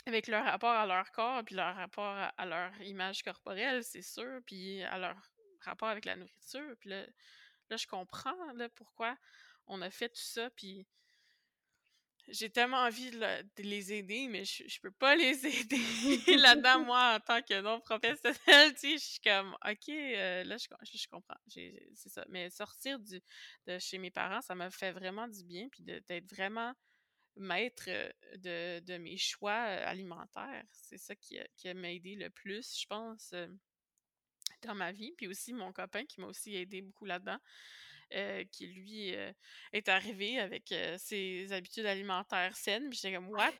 Avec leur rapport à leur corps, puis leur rapport à, leur image corporelle, c'est sûr, puis à leur rapport avec la nourriture. Puis là, là je comprends là, pourquoi on a fait tout ça, puis j'ai tellement envie de, les aider, mais je, je peux pas les aider là-dedans, moi, en tant que non-professionnel, tu sais, je suis comme, OK, euh, là, je, je, comprends, c'est ça. Mais sortir du, de chez mes parents, ça m'a fait vraiment du bien, puis d'être vraiment maître euh, de, de, mes choix euh, alimentaires. C'est ça qui, qui m'a aidé le plus, je pense, dans ma vie. Puis aussi mon copain qui m'a aussi aidé beaucoup là-dedans. Euh, qui lui euh, est arrivé avec euh, ses habitudes alimentaires saines. Puis j'étais comme, what?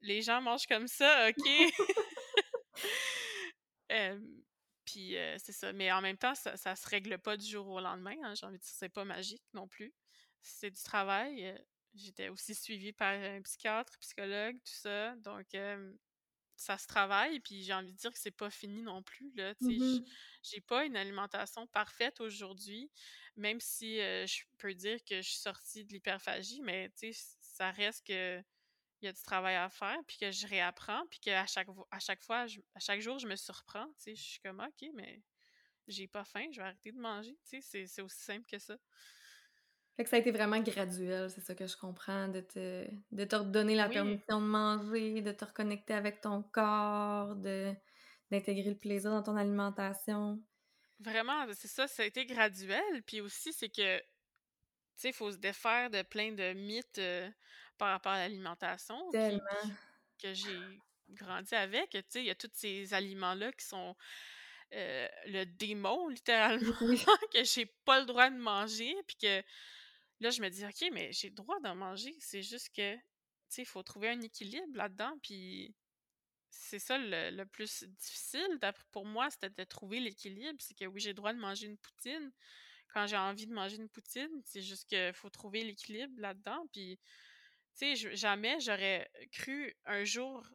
les gens mangent comme ça, OK? puis c'est ça. Mais en même temps, ça, ça se règle pas du jour au lendemain. Hein, J'ai envie de dire, c'est pas magique non plus. C'est du travail. J'étais aussi suivie par un psychiatre, psychologue, tout ça. Donc, ça se travaille, puis j'ai envie de dire que c'est pas fini non plus. Là, mmh J'ai pas une alimentation parfaite aujourd'hui, même si je peux dire que je suis sortie de l'hyperphagie, mais ça reste que il y a du travail à faire, puis que je réapprends, puis qu'à chaque, à chaque fois, à chaque jour, je me surprends. Je suis comme, OK, mais j'ai pas faim, je vais arrêter de manger. C'est aussi simple que ça. Fait que ça a été vraiment graduel, c'est ça que je comprends, de te, de te redonner la permission de manger, de te reconnecter avec ton corps, de d'intégrer le plaisir dans ton alimentation. Vraiment, c'est ça, ça a été graduel. Puis aussi, c'est que, tu sais, il faut se défaire de plein de mythes euh, par rapport à l'alimentation. Tellement. que j'ai grandi avec. Tu sais, il y a tous ces aliments-là qui sont euh, le démon, littéralement, que j'ai pas le droit de manger, puis que Là, je me dis, OK, mais j'ai le droit d'en manger. C'est juste que, tu sais, il faut trouver un équilibre là-dedans. Puis c'est ça le, plus difficile pour moi, c'était de trouver l'équilibre. C'est que oui, j'ai le droit de manger une poutine quand j'ai envie de manger une poutine. C'est juste qu'il faut trouver l'équilibre là-dedans. Puis, tu sais, jamais j'aurais cru un jour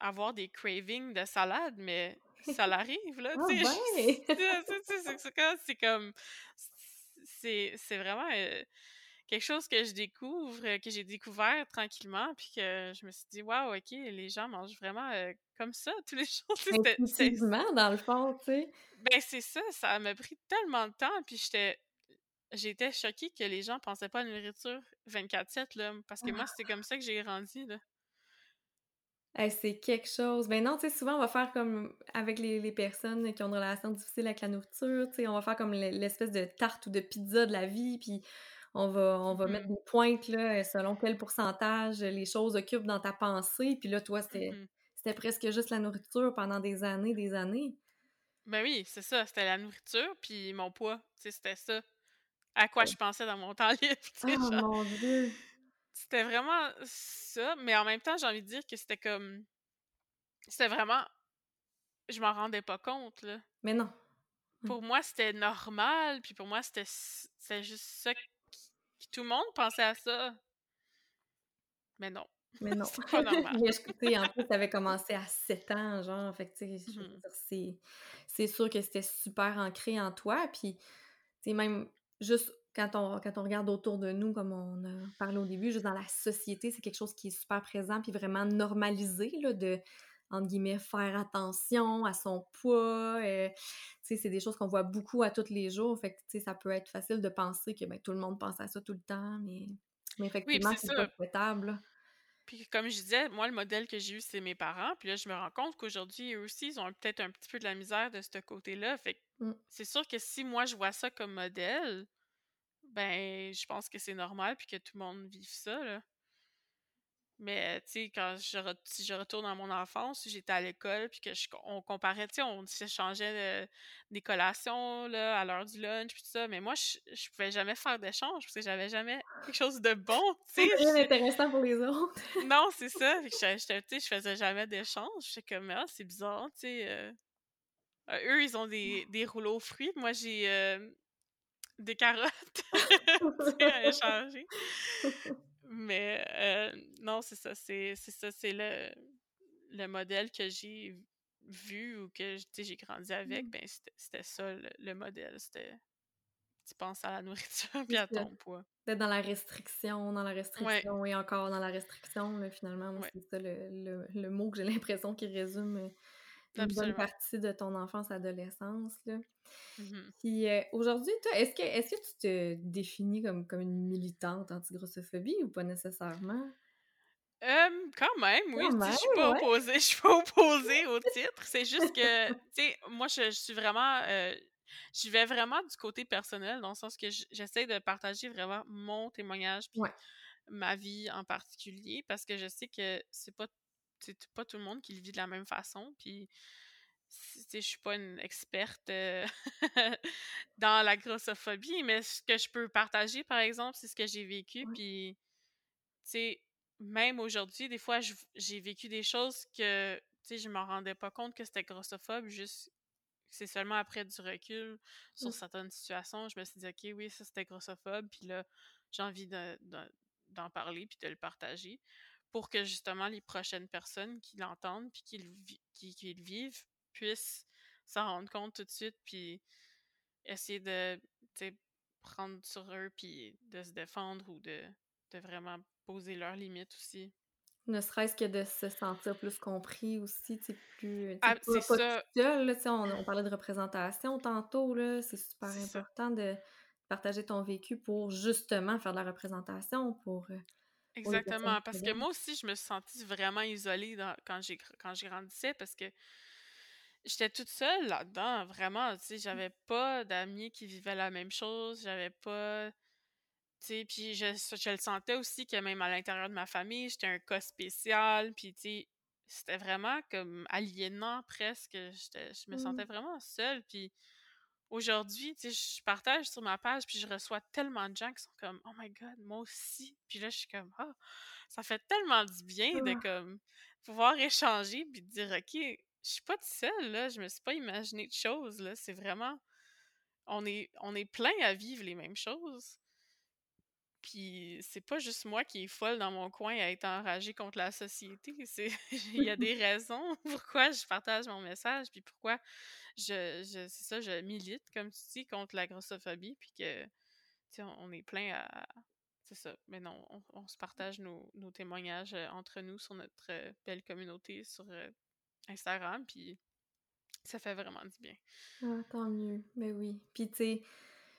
avoir des cravings de salade, mais ça l'arrive, là. Oh, c'est comme. C'est vraiment. Euh, quelque chose que je découvre, euh, que j'ai découvert tranquillement, puis que je me suis dit, waouh, ok, les gens mangent vraiment euh, comme ça tous les jours. Intuitivement, dans le fond, tu sais. Ben, c'est ça, ça m'a pris tellement de temps, puis j'étais. J'étais choquée que les gens pensaient pas à la nourriture 24-7, là, parce que moi, ah. c'était comme ça que j'ai grandi, là. c'est quelque chose. Ben non, tu sais, souvent, on va faire comme avec les, les, personnes qui ont une relation difficile avec la nourriture, tu sais, on va faire comme l'espèce de tarte ou de pizza de la vie, puis on va, on va mettre mmh des pointes là, selon quel pourcentage les choses occupent dans ta pensée. Puis là, toi, mmh c'était presque juste la nourriture pendant des années, des années. Ben oui, c'est ça. C'était la nourriture, puis mon poids. C'était ça. À quoi je pensais dans mon temps libre. Oh mon Dieu! C'était vraiment ça. Mais en même temps, j'ai envie de dire que c'était comme. C'était vraiment. Je m'en rendais pas compte, là. Mais non. Mmh. Pour moi, c'était normal, puis pour moi, c'était juste ça tout le monde pensait à ça. Mais non. Mais non. c'est pas normal. Mais en plus, ça avait commencé à 7 ans, genre. Fait que, tu sais, mmh c'est sûr que c'était super ancré en toi. Puis, tu sais, même juste quand on, quand on regarde autour de nous, comme on a parlé au début, juste dans la société, c'est quelque chose qui est super présent puis vraiment normalisé, là, de, entre guillemets, faire attention à son poids. Euh, c'est des choses qu'on voit beaucoup à tous les jours. Fait que, ça peut être facile de penser que ben, tout le monde pense à ça tout le temps, mais, mais effectivement, c'est pas souhaitable. Puis comme je disais, moi, le modèle que j'ai eu, c'est mes parents. Puis là, je me rends compte qu'aujourd'hui, eux aussi, ils ont peut-être un petit peu de la misère de ce côté-là. Fait que mmh. c'est sûr que si moi, je vois ça comme modèle, ben, je pense que c'est normal puis que tout le monde vive ça, là. Mais, tu sais, quand je, si je retourne dans mon enfance, j'étais à l'école, puis que on comparait, tu sais, on s'échangeait des collations, là, à l'heure du lunch, puis tout ça. Mais moi, je, je pouvais jamais faire d'échange, parce que j'avais jamais quelque chose de bon, tu sais. rien d'intéressant pour les autres. non, c'est ça. tu sais, je faisais jamais d'échange. J'étais comme, ah, c'est bizarre, tu sais. Euh, euh, eux, ils ont des, des rouleaux fruits. Moi, j'ai euh, des carottes à échanger. Mais euh, non, c'est ça. C'est ça. C'est le, le modèle que j'ai vu ou que j'ai grandi avec. Mmh. Ben, c'était ça, le, modèle. C'était tu penses à la nourriture puis à ton poids. D'être dans la restriction, dans la restriction et encore dans la restriction, mais finalement, c'est ça le, le, mot que j'ai l'impression qui résume euh, une bonne partie de ton enfance, adolescence. Là. Mmh Puis euh, aujourd'hui, toi, est-ce que, est que tu te définis comme, comme une militante anti-grossophobie ou pas nécessairement? quand même, oui. je suis pas opposée. Je suis pas opposée au titre. C'est juste que, tu sais, moi, je, suis vraiment. Euh, je vais vraiment du côté personnel, dans le sens que j'essaie de partager vraiment mon témoignage puis ma vie en particulier, parce que je sais que c'est pas c'est pas tout le monde qui le vit de la même façon. Puis, je suis pas une experte euh, dans la grossophobie, mais ce que je peux partager, par exemple, c'est ce que j'ai vécu. Puis, tu sais, même aujourd'hui, des fois, j'ai vécu des choses que, tu sais, je m'en rendais pas compte que c'était grossophobe, juste c'est seulement après du recul sur certaines situations, je me suis dit, OK, oui, ça c'était grossophobe, puis là, j'ai envie d'en parler, puis de le partager pour que justement les prochaines personnes qui l'entendent puis qui le, qui, vivent puissent s'en rendre compte tout de suite puis essayer de prendre sur eux puis de se défendre ou de, de vraiment poser leurs limites aussi. Ne serait-ce que de se sentir plus compris aussi, tu plus. Ah, ça. Seul, là, on, on, parlait de représentation tantôt, là, c'est super important de partager ton vécu pour justement faire de la représentation, pour euh, Exactement, parce que moi aussi, je me suis sentie vraiment isolée quand j'ai quand j'ai grandissais parce que j'étais toute seule là-dedans, vraiment, tu sais, j'avais pas d'amis qui vivaient la même chose, j'avais pas tu sais, puis je, je le sentais aussi que même à l'intérieur de ma famille, j'étais un cas spécial, puis tu sais, c'était vraiment comme aliénant presque, je me sentais mmh. vraiment seule, puis aujourd'hui, tu sais, je partage sur ma page, puis je reçois tellement de gens qui sont comme « Oh my God, moi aussi! » Puis là, je suis comme « Ah! ça fait tellement du bien de, comme, pouvoir échanger, puis de dire « OK, je suis pas toute seule, là, je me suis pas imaginé de choses, là, c'est vraiment... On est, on est plein à vivre les mêmes choses. » Puis c'est pas juste moi qui est folle dans mon coin à être enragée contre la société. Il y a des raisons pourquoi je partage mon message, puis pourquoi je, je c'est ça, je milite comme tu dis contre la grossophobie, puis que on, on est plein à c'est ça. Mais non, on, se partage nos, nos, témoignages euh, entre nous sur notre euh, belle communauté sur euh, Instagram, puis ça fait vraiment du bien. Ah, tant mieux. Mais ben oui. Puis tu sais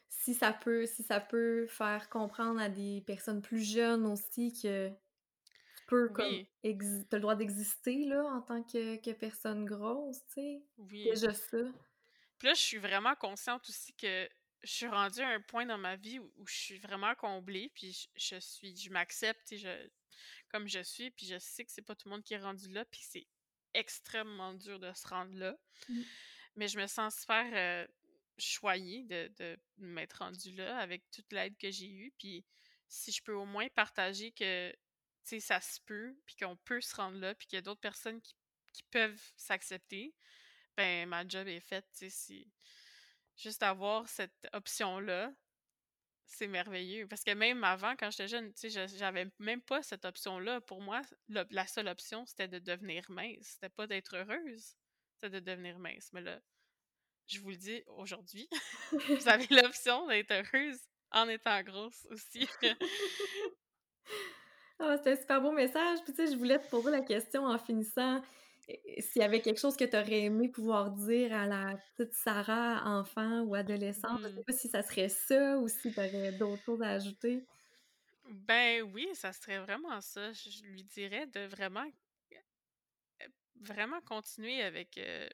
si ça peut si ça peut faire comprendre à des personnes plus jeunes aussi que tu peux comme le droit d'exister là en tant que, personne grosse, tu sais. Oui. Déjà ça. Puis là, je suis vraiment consciente aussi que je suis rendue à un point dans ma vie où, je suis vraiment comblée, puis je, suis, je m'accepte, je, comme je suis, puis je sais que c'est pas tout le monde qui est rendu là, puis c'est extrêmement dur de se rendre là. Mmh. Mais je me sens super euh, choyée de, de m'être rendue là avec toute l'aide que j'ai eue. Puis si je peux au moins partager que ça se peut, puis qu'on peut se rendre là, puis qu'il y a d'autres personnes qui, peuvent s'accepter, ben ma job est faite. Si juste avoir cette option-là, c'est merveilleux. Parce que même avant, quand j'étais jeune, j'avais même pas cette option-là. Pour moi, la seule option, c'était de devenir mince. C'était pas d'être heureuse, c'était de devenir mince. Mais là, je vous le dis aujourd'hui, vous avez l'option d'être heureuse en étant grosse aussi. Ah, c'était un super beau message. Puis, tu sais, je voulais te poser la question en finissant. S'il y avait quelque chose que tu aurais aimé pouvoir dire à la petite Sarah, enfant ou adolescente, je sais Mmh. pas si ça serait ça ou si tu aurais d'autres choses à ajouter. Ben oui, ça serait vraiment ça. Je lui dirais de vraiment, heu, vraiment continuer avec, heu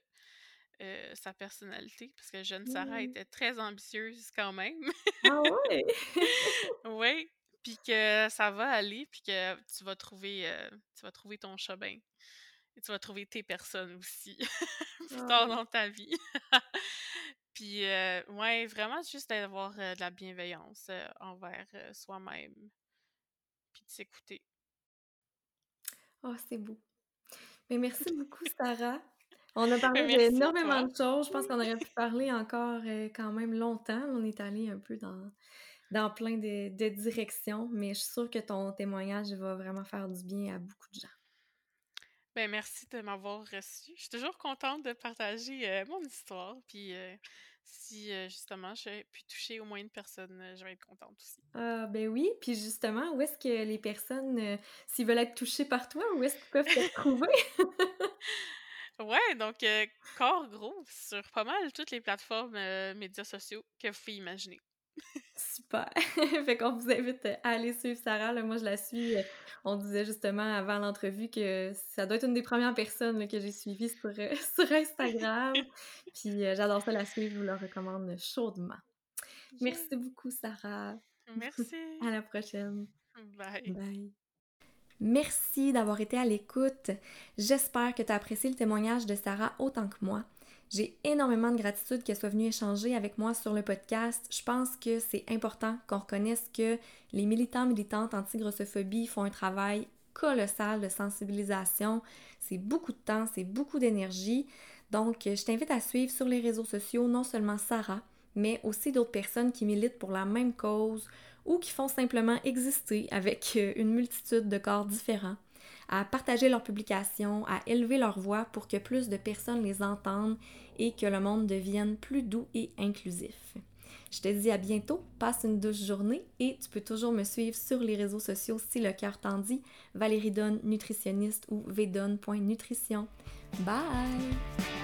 heu, sa personnalité parce que jeune Sarah Mmh. était très ambitieuse quand même. Ah ouais? Oui, puis que ça va aller, puis que tu vas trouver, heu, tu vas trouver ton chemin et tu vas trouver tes personnes aussi plus tard Ah. dans ta vie. Puis, heu, ouais, vraiment juste d'avoir, heu, de la bienveillance, heu, envers, soi-même puis de s'écouter. Oh, c'est beau. Mais merci beaucoup, Sarah. On a parlé Ben, à d'énormément de choses. Je pense qu'on aurait pu parler encore, quand même longtemps. On est allé un peu dans dans plein de de directions, mais je suis sûre que ton témoignage va vraiment faire du bien à beaucoup de gens. Ben, merci de m'avoir reçue. Je suis toujours contente de partager, heu, mon histoire, puis, heu, si, heu, justement j'ai pu toucher au moins une personne, heu, je vais être contente aussi. Ah, ben oui, puis justement, où est-ce que les personnes, s'ils veulent être touchés par toi, où est-ce qu'ils peuvent te retrouver? Ouais, donc, Corps Gros sur pas mal toutes les plateformes, médias sociaux que vous pouvez imaginer. Super! Fait qu'on vous invite à aller suivre Sarah, là. Moi, je la suis, heu, on disait justement avant l'entrevue que ça doit être une des premières personnes, là, que j'ai suivies sur, sur Instagram. Puis, heu, j'adore ça la suivre, je vous la recommande chaudement. Merci beaucoup, Sarah. Merci. À la prochaine. Bye. Bye. Merci d'avoir été à l'écoute. J'espère que tu as apprécié le témoignage de Sarah autant que moi. J'ai énormément de gratitude qu'elle soit venue échanger avec moi sur le podcast. Je pense que c'est important qu'on reconnaisse que les militants militantes anti-grossophobie font un travail colossal de sensibilisation. C'est beaucoup de temps, c'est beaucoup d'énergie. Donc, je t'invite à suivre sur les réseaux sociaux non seulement Sarah, mais aussi d'autres personnes qui militent pour la même cause ou qui font simplement exister avec une multitude de corps différents à partager leurs publications, à élever leur voix pour que plus de personnes les entendent et que le monde devienne plus doux et inclusif. Je te dis à bientôt, passe une douce journée et tu peux toujours me suivre sur les réseaux sociaux si le cœur t'en dit, Valérie Donne, nutritionniste ou vdonne.nutrition. Bye!